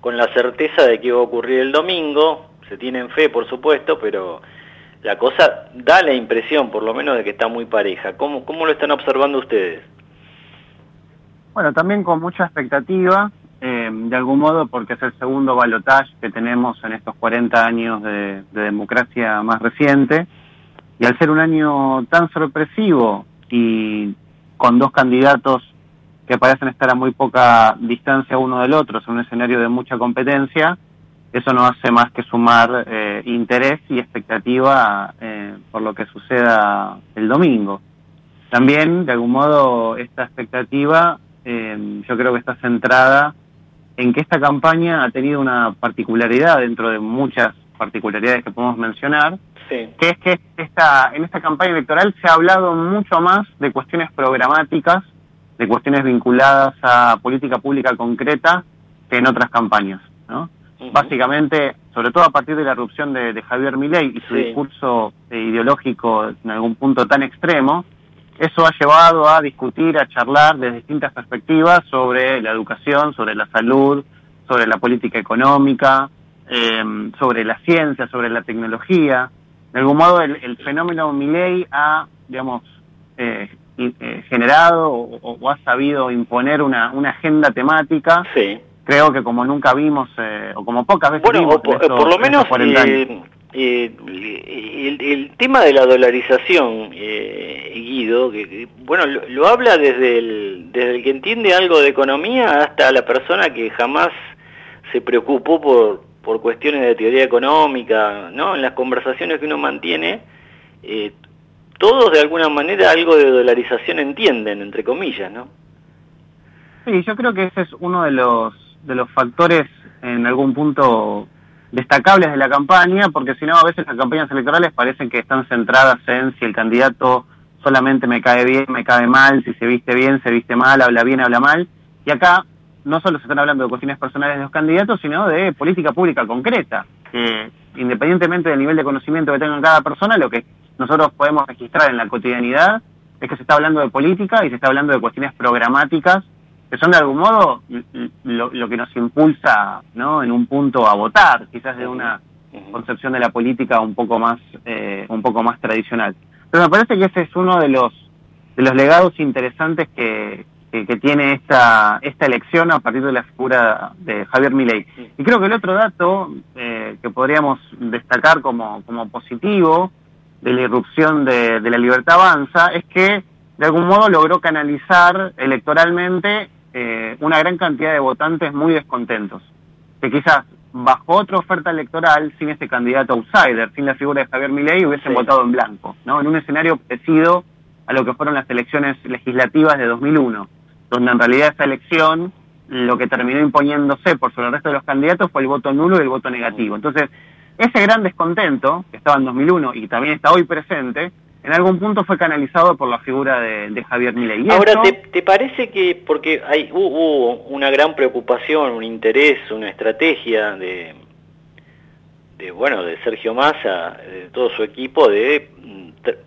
con la certeza de qué va a ocurrir el domingo. Se tienen fe, por supuesto, pero la cosa da la impresión, por lo menos, de que está muy pareja. ¿Cómo, cómo lo están observando ustedes? Bueno, también con mucha expectativa, eh, de algún modo, porque es el segundo balotaje que tenemos en estos 40 años de, democracia más reciente. Y al ser un año tan sorpresivo y con dos candidatos que parecen estar a muy poca distancia uno del otro, es un escenario de mucha competencia, eso no hace más que sumar eh, interés y expectativa eh, por lo que suceda el domingo. También, de algún modo, esta expectativa eh, yo creo que está centrada en que esta campaña ha tenido una particularidad dentro de muchas particularidades que podemos mencionar, que es que esta, en esta campaña electoral se ha hablado mucho más de cuestiones programáticas, de cuestiones vinculadas a política pública concreta que en otras campañas. ¿no? Básicamente, sobre todo a partir de la erupción de, Javier Milei y su discurso ideológico en algún punto tan extremo, eso ha llevado a discutir, a charlar desde distintas perspectivas sobre la educación, sobre la salud, sobre la política económica, eh, sobre la ciencia, sobre la tecnología. De algún modo, el, fenómeno Milley ha, digamos, eh, eh, generado o, ha sabido imponer una, una agenda temática. Creo que como nunca vimos, o como pocas veces bueno, vimos. por, lo menos eh, el, tema de la dolarización, eh, Guido, que, bueno, lo, habla desde el, desde el que entiende algo de economía hasta la persona que jamás se preocupó por, por cuestiones de teoría económica, ¿no? En las conversaciones que uno mantiene, eh, todos de alguna manera algo de dolarización entienden, entre comillas, ¿no? Sí, yo creo que ese es uno de los, de los factores en algún punto destacables de la campaña, porque si no, a veces las campañas electorales parecen que están centradas en si el candidato solamente me cae bien, me cae mal, si se viste bien, se viste mal, habla bien, habla mal. Y acá no solo se están hablando de cuestiones personales de los candidatos, sino de política pública concreta. independientemente del nivel de conocimiento que tenga cada persona, lo que nosotros podemos registrar en la cotidianidad es que se está hablando de política y se está hablando de cuestiones programáticas que son de algún modo lo, que nos impulsa ¿no? en un punto a votar, quizás de una concepción de la política un poco más eh, un poco más tradicional. Pero me parece que ese es uno de los de los legados interesantes que, que, tiene esta esta elección a partir de la figura de Javier Milei. Y creo que el otro dato eh, que podríamos destacar como, como positivo de la irrupción de, de la libertad avanza es que de algún modo logró canalizar electoralmente eh, una gran cantidad de votantes muy descontentos, que quizás bajo otra oferta electoral, sin este candidato outsider, sin la figura de Javier Milei, hubiesen votado en blanco, ¿no? En un escenario parecido a lo que fueron las elecciones legislativas de 2001, donde en realidad esa elección lo que terminó imponiéndose por sobre el resto de los candidatos fue el voto nulo y el voto negativo. Entonces, ese gran descontento, que estaba en 2001 y también está hoy presente, en algún punto fue canalizado por la figura de, Javier Milei. Ahora, ¿te, parece que, porque hay, hubo una gran preocupación, un interés, una estrategia de, de, bueno, de Sergio Massa, de todo su equipo, de,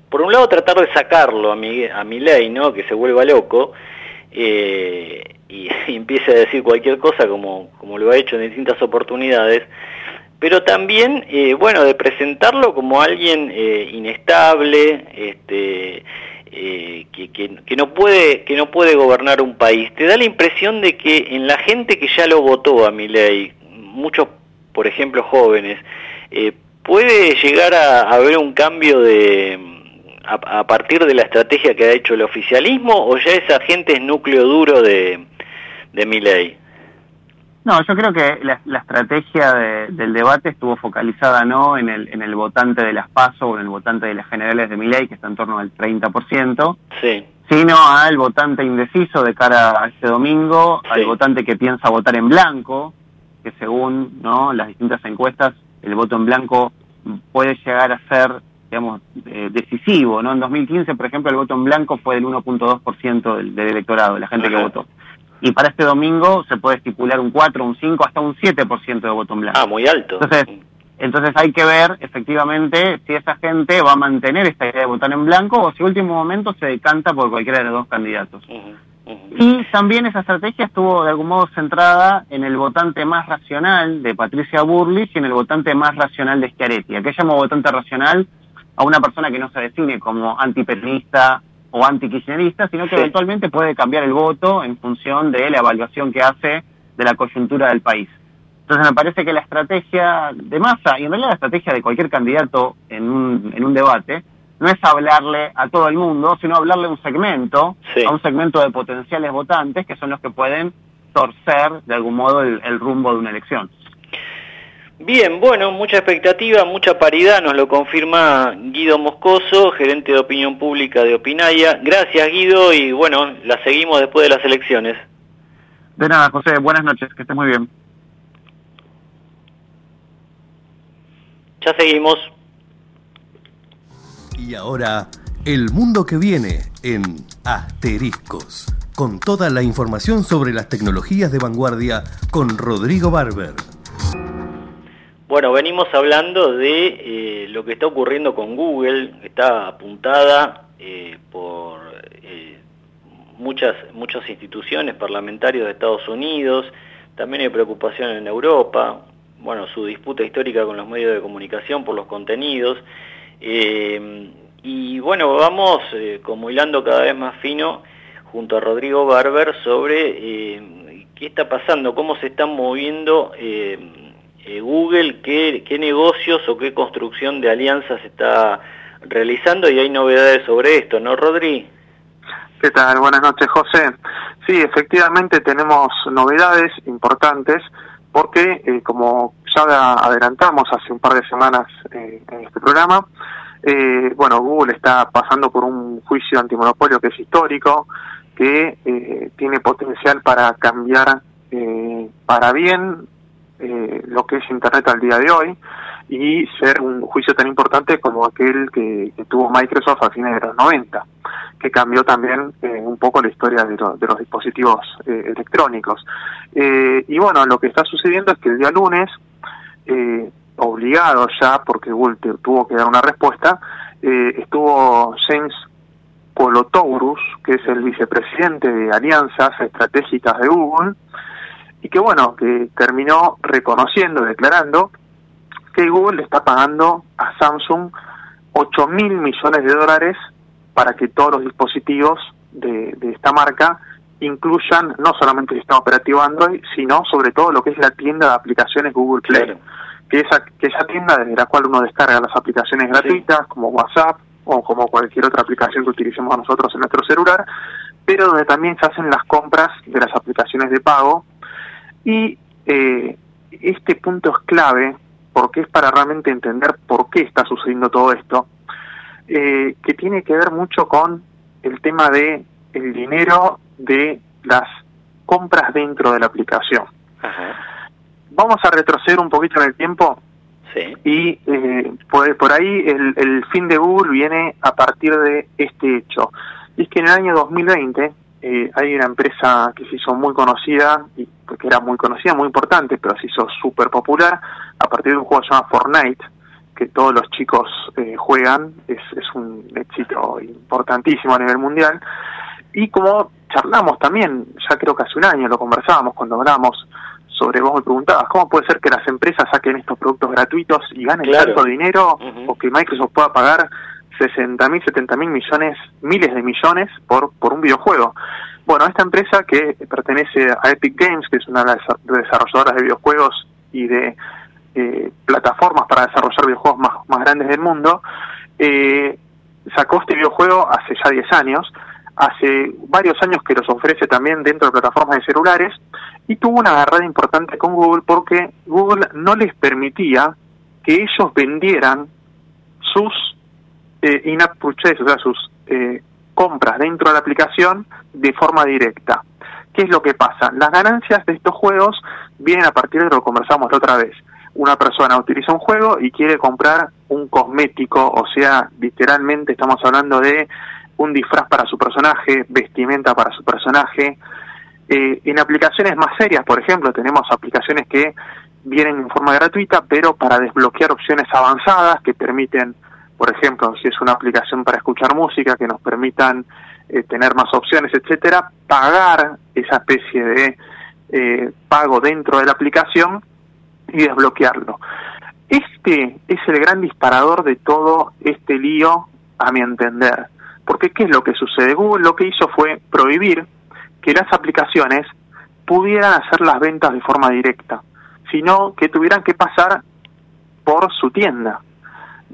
por un lado, tratar de sacarlo a, mi, a Milei, ¿no?, que se vuelva loco, eh, y, (laughs) y empiece a decir cualquier cosa como, como lo ha hecho en distintas oportunidades, pero también, eh, bueno, de presentarlo como alguien eh, inestable, este, que, que, no puede, que no puede gobernar un país. Te da la impresión de que en la gente que ya lo votó a mi ley, muchos, por ejemplo, jóvenes, ¿Puede llegar a haber un cambio de a, partir de la estrategia que ha hecho el oficialismo o ya esa gente es núcleo duro de, de mi ley? No, yo creo que la, estrategia del debate estuvo focalizada no en el, en el votante de las PASO o en el votante de las generales de mi ley, que está en torno al 30%, sí. sino al votante indeciso de cara a este domingo, al votante que piensa votar en blanco, que según no las distintas encuestas, el voto en blanco puede llegar a ser digamos, eh, decisivo, ¿no? En 2015, por ejemplo, el voto en blanco fue del 1.2% del, del electorado, de la gente que votó y para este domingo se puede estipular un 4, un 5, hasta un 7% de voto en blanco. Ah, muy alto. Entonces, entonces hay que ver efectivamente si esa gente va a mantener esta idea de votar en blanco o si último momento se decanta por cualquiera de los dos candidatos. Y también esa estrategia estuvo de algún modo centrada en el votante más racional de Patricia Burlich y en el votante más racional de Schiaretti. ¿A qué llamo votante racional? A una persona que no se define como antiperonista, o antikirchnerista, sino que eventualmente puede cambiar el voto en función de la evaluación que hace de la coyuntura del país. Entonces me parece que la estrategia de masa, y en realidad la estrategia de cualquier candidato en un, en un debate, no es hablarle a todo el mundo, sino hablarle a un segmento, a un segmento de potenciales votantes que son los que pueden torcer de algún modo el rumbo de una elección. Bien, bueno, mucha expectativa, mucha paridad, nos lo confirma Guido Moscoso, gerente de opinión pública de Opinaya. Gracias Guido y bueno, la seguimos después de las elecciones. De nada, José, buenas noches, que esté muy bien. Ya seguimos. Y ahora, el mundo que viene en Asteriscos, con toda la información sobre las tecnologías de vanguardia con Rodrigo Barber. Bueno, venimos hablando de eh, lo que está ocurriendo con Google, está apuntada eh, por eh, muchas, muchas instituciones parlamentarias de Estados Unidos, también hay preocupación en Europa, bueno, su disputa histórica con los medios de comunicación por los contenidos, y bueno, vamos como hilando cada vez más fino junto a Rodrigo Barber sobre qué está pasando, cómo se están moviendo eh, Google qué, qué negocios o qué construcción de alianzas está realizando y hay novedades sobre esto, ¿no, Rodri? ¿Qué tal? Buenas noches, José. Sí, efectivamente tenemos novedades importantes porque, eh, como ya adelantamos hace un par de semanas eh, en este programa, bueno, Google está pasando por un juicio antimonopolio que es histórico, que tiene potencial para cambiar para bien eh, lo que es Internet al día de hoy y ser un juicio tan importante como aquel que, tuvo Microsoft a fines de los 90, que cambió también eh, un poco la historia de, los dispositivos eh, electrónicos. y bueno, lo que está sucediendo es que el día lunes, obligado ya, porque Google tuvo que dar una respuesta, estuvo James Colotourus, que es el vicepresidente de alianzas estratégicas de Google, y que bueno, que terminó reconociendo, declarando que Google le está pagando a Samsung 8 mil millones de dólares para que todos los dispositivos de, esta marca incluyan no solamente el sistema operativo Android, sino sobre todo lo que es la tienda de aplicaciones Google Play. Que, esa, que esa tienda desde la cual uno descarga las aplicaciones gratuitas, como WhatsApp o como cualquier otra aplicación que utilicemos nosotros en nuestro celular, pero donde también se hacen las compras de las aplicaciones de pago y eh, este punto es clave porque es para realmente entender por qué está sucediendo todo esto, eh, que tiene que ver mucho con el tema de el dinero de las compras dentro de la aplicación. Vamos a retroceder un poquito en el tiempo y eh, por, por, ahí el, el fin de Google viene a partir de este hecho. Y es que en el año 2020 eh, hay una empresa que se hizo muy conocida, y que era muy conocida, muy importante, pero se hizo súper popular a partir de un juego que se llama Fortnite, que todos los chicos eh, juegan, es, es un éxito importantísimo a nivel mundial. Y como charlamos también, ya creo que hace un año lo conversábamos cuando hablamos sobre, vos me preguntabas, ¿cómo puede ser que las empresas saquen estos productos gratuitos y ganen tanto dinero o que Microsoft pueda pagar 60 mil, 70 mil millones, miles de millones por, por un videojuego. Bueno, esta empresa que pertenece a Epic Games, que es una de las desarrolladoras de videojuegos y de eh, plataformas para desarrollar videojuegos más, más grandes del mundo, eh, sacó este videojuego hace ya 10 años, hace varios años que los ofrece también dentro de plataformas de celulares y tuvo una agarrada importante con Google porque Google no les permitía que ellos vendieran sus eh, in-app purchases, o sea, sus eh, compras dentro de la aplicación de forma directa. ¿Qué es lo que pasa? Las ganancias de estos juegos vienen a partir de lo que conversamos la otra vez. Una persona utiliza un juego y quiere comprar un cosmético, o sea, literalmente estamos hablando de un disfraz para su personaje, vestimenta para su personaje. Eh, en aplicaciones más serias, por ejemplo, tenemos aplicaciones que vienen en forma gratuita, pero para desbloquear opciones avanzadas que permiten, por ejemplo, si es una aplicación para escuchar música, que nos permitan eh, tener más opciones, etcétera, pagar esa especie de eh, pago dentro de la aplicación y desbloquearlo. Este es el gran disparador de todo este lío, a mi entender. Porque ¿qué es lo que sucede? Google lo que hizo fue prohibir que las aplicaciones pudieran hacer las ventas de forma directa, sino que tuvieran que pasar por su tienda,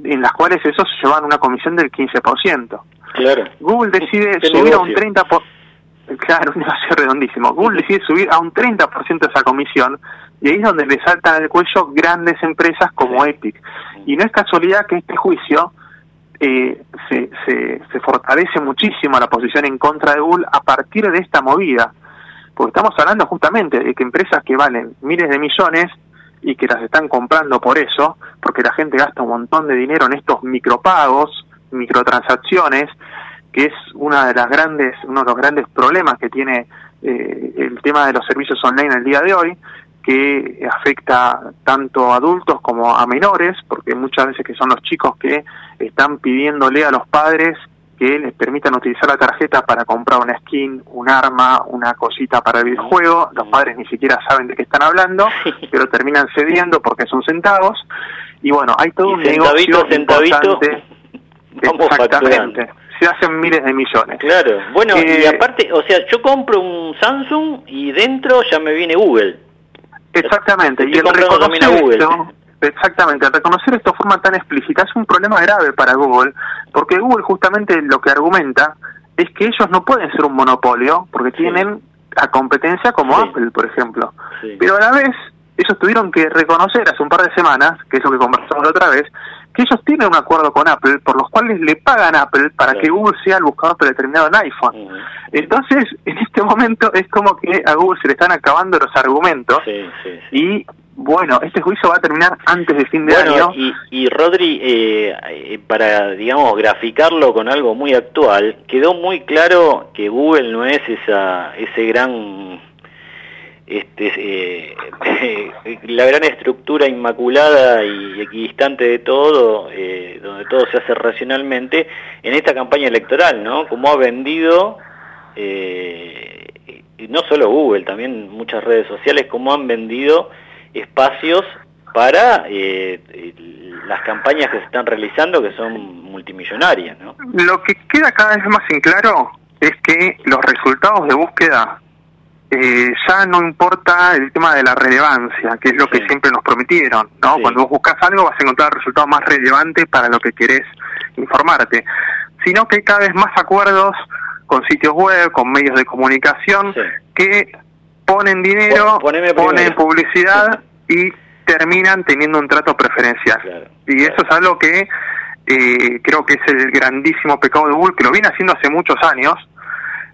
en las cuales esos se llevan una comisión del 15%. Claro. Google (laughs) decide subir a un 30%, por... claro, un negocio redondísimo. Google decide subir a un 30% esa comisión y ahí es donde le saltan al cuello grandes empresas como Epic. Y no es casualidad que este juicio eh, se, se, se fortalece muchísimo la posición en contra de Google a partir de esta movida. Porque estamos hablando justamente de que empresas que valen miles de millones y que las están comprando por eso, porque la gente gasta un montón de dinero en estos micropagos, microtransacciones, que es una de las grandes, uno de los grandes problemas que tiene eh, el tema de los servicios online el día de hoy, que afecta tanto a adultos como a menores, porque muchas veces que son los chicos que están pidiéndole a los padres que les permitan utilizar la tarjeta para comprar una skin, un arma, una cosita para el videojuego. Los padres ni siquiera saben de qué están hablando, (laughs) pero terminan cediendo porque son centavos. Y bueno, hay todo un negocio importante. (laughs) Exactamente. Se hacen miles de millones. Claro. Bueno, y aparte, o sea, yo compro un Samsung y dentro ya me viene Google. Exactamente, y Estoy el también a reconocer Google. esto, exactamente, reconocer esto de forma tan explícita es un problema grave para Google, porque Google justamente lo que argumenta es que ellos no pueden ser un monopolio, porque tienen a competencia como Apple, por ejemplo. Pero a la vez, ellos tuvieron que reconocer hace un par de semanas, que es lo que conversamos la otra vez, que ellos tienen un acuerdo con Apple por los cuales le pagan a Apple para que Google sea el buscador predeterminado en iPhone. Entonces, en este momento es como que a Google se le están acabando los argumentos y bueno, este juicio va a terminar antes de fin de Bueno, año. y, y Rodri, eh, eh, para, digamos, graficarlo con algo muy actual, quedó muy claro que Google no es esa ese gran, este, eh, (laughs) la gran estructura inmaculada y equidistante de todo, eh, donde todo se hace racionalmente, en esta campaña electoral, ¿no? Como ha vendido, eh, no solo Google, también muchas redes sociales, como han vendido espacios para eh, las campañas que se están realizando que son multimillonarias, ¿no? Lo que queda cada vez más en claro es que los resultados de búsqueda eh, ya no importa el tema de la relevancia, que es lo que siempre nos prometieron, ¿no? Cuando vos buscas algo vas a encontrar el resultado más relevante para lo que querés informarte, sino que hay cada vez más acuerdos con sitios web, con medios de comunicación que ponen dinero, Pon- ponen publicidad y terminan teniendo un trato preferencial. y eso es algo que eh, creo que es el grandísimo pecado de Google, que lo viene haciendo hace muchos años,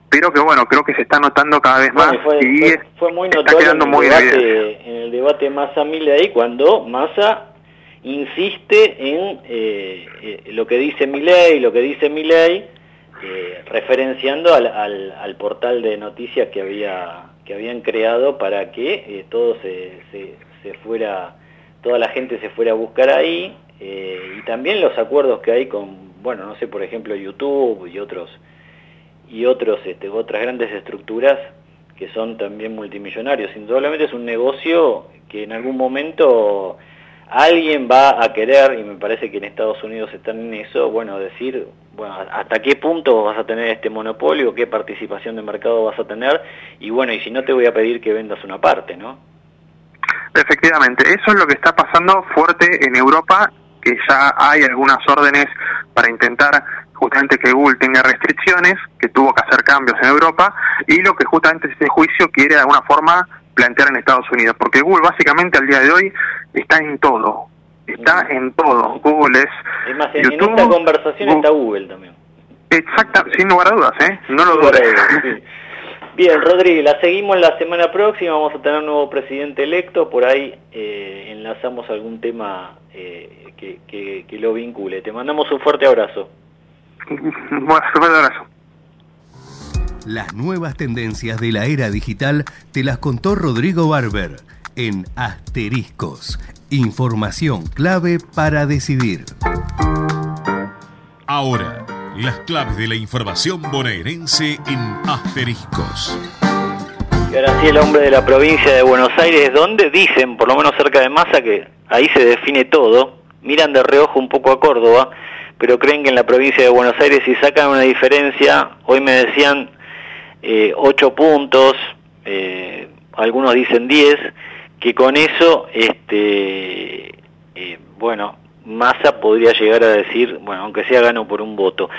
pero que bueno, creo que se está notando cada vez más Bueno, fue, y fue- muy está notorio en quedando el, muy debate, en el debate Massa-Milley cuando Massa insiste en eh, eh, lo que dice Milley, lo que dice Milley, eh, referenciando al, al- al portal de noticias que había que habían creado para que eh, todo se, se, se fuera, toda la gente se fuera a buscar ahí eh, y también los acuerdos que hay con, bueno, no sé, por ejemplo, YouTube y otros y otros este, otras grandes estructuras que son también multimillonarios. Indudablemente es un negocio que en algún momento alguien va a querer, y me parece que en Estados Unidos están en eso, bueno, decir, bueno, hasta qué punto vas a tener este monopolio, qué participación de mercado vas a tener, y bueno, y si no te voy a pedir que vendas una parte, ¿no? Efectivamente, eso es lo que está pasando fuerte en Europa, que ya hay algunas órdenes para intentar justamente que Google tenga restricciones, que tuvo que hacer cambios en Europa, y lo que justamente este juicio quiere de alguna forma plantear en Estados Unidos, porque Google básicamente al día de hoy está en todo, está en todo. Google es, es más, en esta conversación está Google también. Exacta, sin lugar a dudas, ¿eh? No lo dudes. Bien, Rodríguez, la seguimos la semana próxima, vamos a tener un nuevo presidente electo, por ahí eh, enlazamos algún tema eh, que, que, que, lo vincule. Te mandamos un fuerte abrazo. (laughs) Un fuerte abrazo. Las nuevas tendencias de la era digital te las contó Rodrigo Barber en Asteriscos. Información clave para decidir. Ahora las claves de la información bonaerense en asteriscos. Y ahora sí el hombre de la provincia de Buenos Aires, donde dicen, por lo menos cerca de Massa, que ahí se define todo, miran de reojo un poco a Córdoba, pero creen que en la provincia de Buenos Aires si sacan una diferencia, hoy me decían eh, 8 puntos, eh, algunos dicen 10, que con eso, este, eh, bueno, Massa podría llegar a decir, bueno, aunque sea gano por un voto.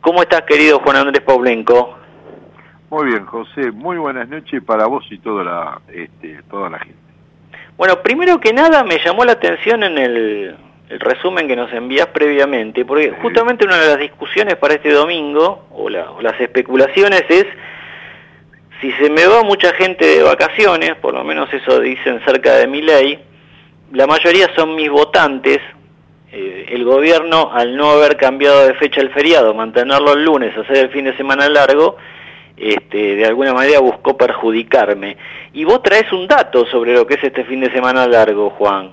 ¿Cómo estás, querido Juan Andrés Pablenco? Muy bien, José. Muy buenas noches para vos y toda la, este, toda la gente. Bueno, primero que nada me llamó la atención en el, resumen que nos envías previamente, porque justamente una de las discusiones para este domingo, o, o las especulaciones, es si se me va mucha gente de vacaciones, por lo menos eso dicen cerca de mi ley, la mayoría son mis votantes, eh, el gobierno, al no haber cambiado de fecha el feriado, mantenerlo el lunes, hacer el fin de semana largo, este, de alguna manera buscó perjudicarme. Y vos traes un dato sobre lo que es este fin de semana largo, Juan.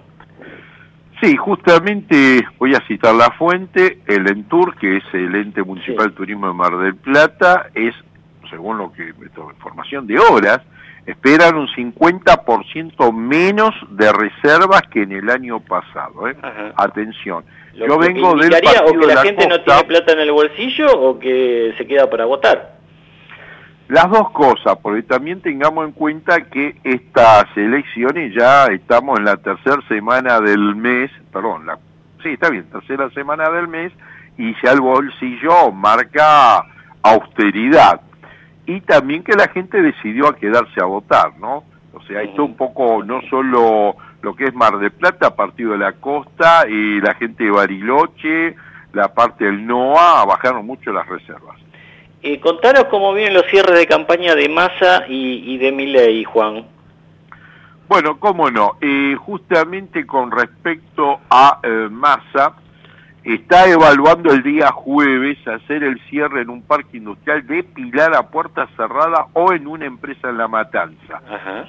Sí, justamente voy a citar la fuente, el ENTUR, que es el Ente Municipal Turismo de Mar del Plata, es, según lo que, información de horas, esperan un 50% menos de reservas que en el año pasado. ¿eh? Atención. Yo vengo del partido o que la, gente no tiene plata en el bolsillo o que se queda para votar. Las dos cosas, porque también tengamos en cuenta que estas elecciones ya estamos en la tercera semana del mes, perdón, la, sí, está bien, tercera semana del mes, y ya el bolsillo marca austeridad y también que la gente decidió a quedarse a votar, ¿no? O sea, esto un poco no solo lo que es Mar de Plata, Partido de la Costa y la gente de Bariloche, la parte del NOA, bajaron mucho las reservas. Eh, contanos cómo vienen los cierres de campaña de Massa y, y de Milei, Juan. Bueno, cómo no. Eh, justamente con respecto a eh, Massa, está evaluando el día jueves hacer el cierre en un parque industrial de Pilar a puerta cerrada o en una empresa en La Matanza.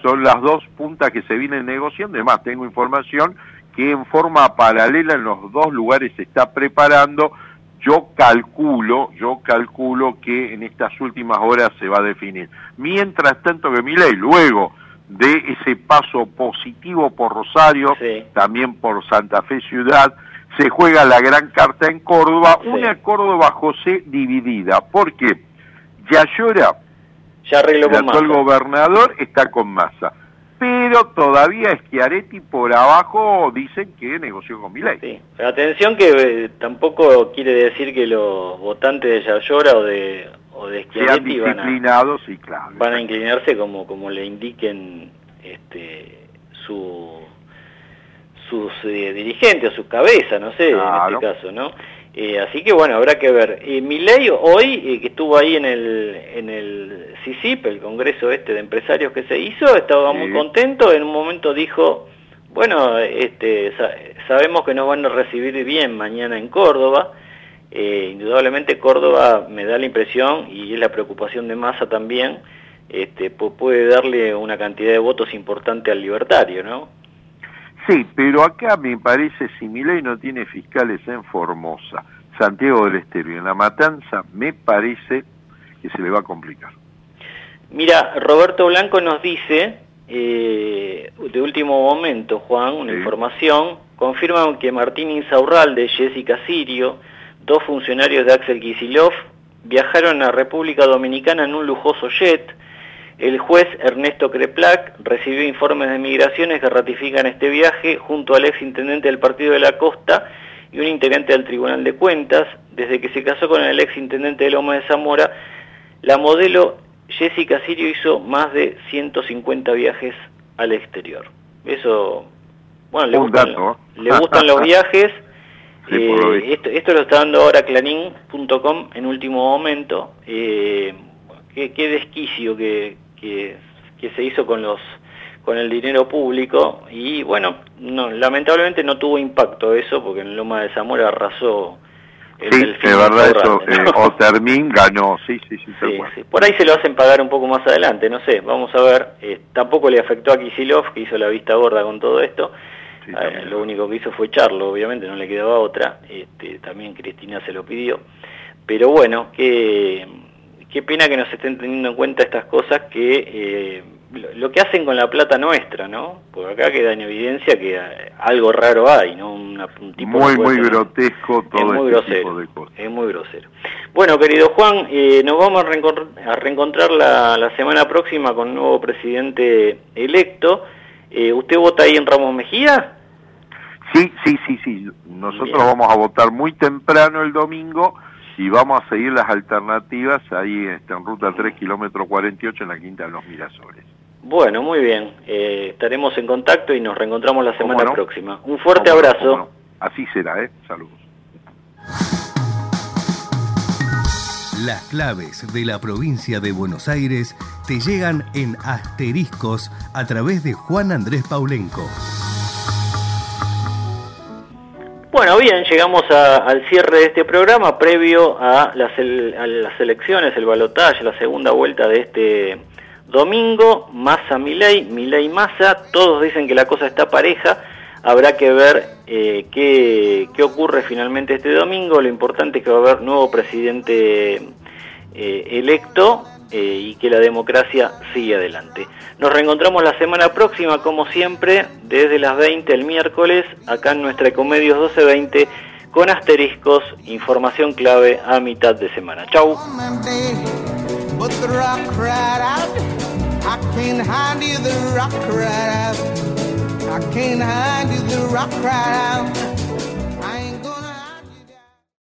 Son las dos puntas que se vienen negociando. Además, tengo información que en forma paralela en los dos lugares se está preparando. Yo calculo, yo calculo que en estas últimas horas se va a definir. Mientras tanto que mi ley, luego de ese paso positivo por Rosario, también por Santa Fe Ciudad, se juega la gran carta en Córdoba, una Córdoba José dividida, porque Yayora, ya arregló el actual gobernador, está con masa. Pero todavía Schiaretti por abajo dicen que negoció con Milei. Sí. atención que eh, tampoco quiere decir que los votantes de Yayora o de, o de Schiaretti van a, sí, claro, van a inclinarse como, como le indiquen este, su sus eh, dirigentes, su cabeza, no sé, en este caso, ¿no? Eh, así que bueno, habrá que ver. Eh, Milei hoy, eh, que estuvo ahí en el, en el CICIP, el congreso este de empresarios que se hizo, estaba muy contento, en un momento dijo, bueno, este, sabemos que nos van a recibir bien mañana en Córdoba, indudablemente Córdoba me da la impresión, y es la preocupación de masa también, este, puede darle una cantidad de votos importante al libertario, ¿no? Sí, pero acá me parece, si ley no tiene fiscales en Formosa, Santiago del Estero y en La Matanza, me parece que se le va a complicar. Mira, Roberto Blanco nos dice, eh, de último momento, Juan, una información, confirman que Martín Insaurralde, Jessica Sirio, dos funcionarios de Axel Kisilov, viajaron a República Dominicana en un lujoso jet, El juez Ernesto Creplac recibió informes de migraciones que ratifican este viaje junto al ex intendente del Partido de la Costa y un integrante del Tribunal de Cuentas. Desde que se casó con el ex intendente de Loma de Zamora, la modelo Jessica Sirio hizo más de 150 viajes al exterior. Eso, bueno, le, gustan, le gustan los (laughs) viajes. Eh, esto, lo está dando ahora clarín.com en último momento. Eh, qué, qué desquicio que, que, se hizo con los con el dinero público y bueno, no, lamentablemente no tuvo impacto eso porque en Loma de Zamora arrasó el sí, de verdad eso, eh, Otermin ganó, sí, sí, sí, sí, Por ahí se lo hacen pagar un poco más adelante, no sé, vamos a ver. Eh, tampoco le afectó a Kisilov, que hizo la vista gorda con todo esto. Eh, lo único que hizo fue echarlo, obviamente, no le quedaba otra. Este, también Cristina se lo pidió. Pero bueno, que qué pena que nos estén teniendo en cuenta estas cosas que eh, lo que hacen con la plata nuestra, ¿no? Porque acá queda en evidencia que eh, algo raro hay, ¿no? un tipo muy, muy grotesco todo es muy este grosero, tipo de cosas. Es muy grosero. Bueno, querido Juan, eh, nos vamos a, reencontrar la, la, semana próxima con un nuevo presidente electo. ¿Usted vota ahí en Ramos Mejía? Sí, sí, sí, sí. Nosotros vamos a votar muy temprano el domingo y vamos a seguir las alternativas ahí este, en ruta 3, kilómetro 48 en la Quinta de los Mirasores. Bueno, muy bien. Eh, estaremos en contacto y nos reencontramos la semana próxima. Un fuerte abrazo. Así será, ¿eh? Saludos. Las claves de la provincia de Buenos Aires te llegan en asteriscos a través de Juan Andrés Paulenco. Bueno, bien, llegamos al cierre de este programa previo a las, elecciones, el balotaje, la segunda vuelta de este domingo. Massa Milei, Milei Massa, todos dicen que la cosa está pareja. Habrá que ver eh, qué, qué, ocurre finalmente este domingo. Lo importante es que va a haber nuevo presidente eh, electo eh, y que la democracia sigue adelante. Nos reencontramos la semana próxima, como siempre, desde las 20 el miércoles, acá en nuestra Ecomedios 1220, con asteriscos, información clave a mitad de semana. Chau.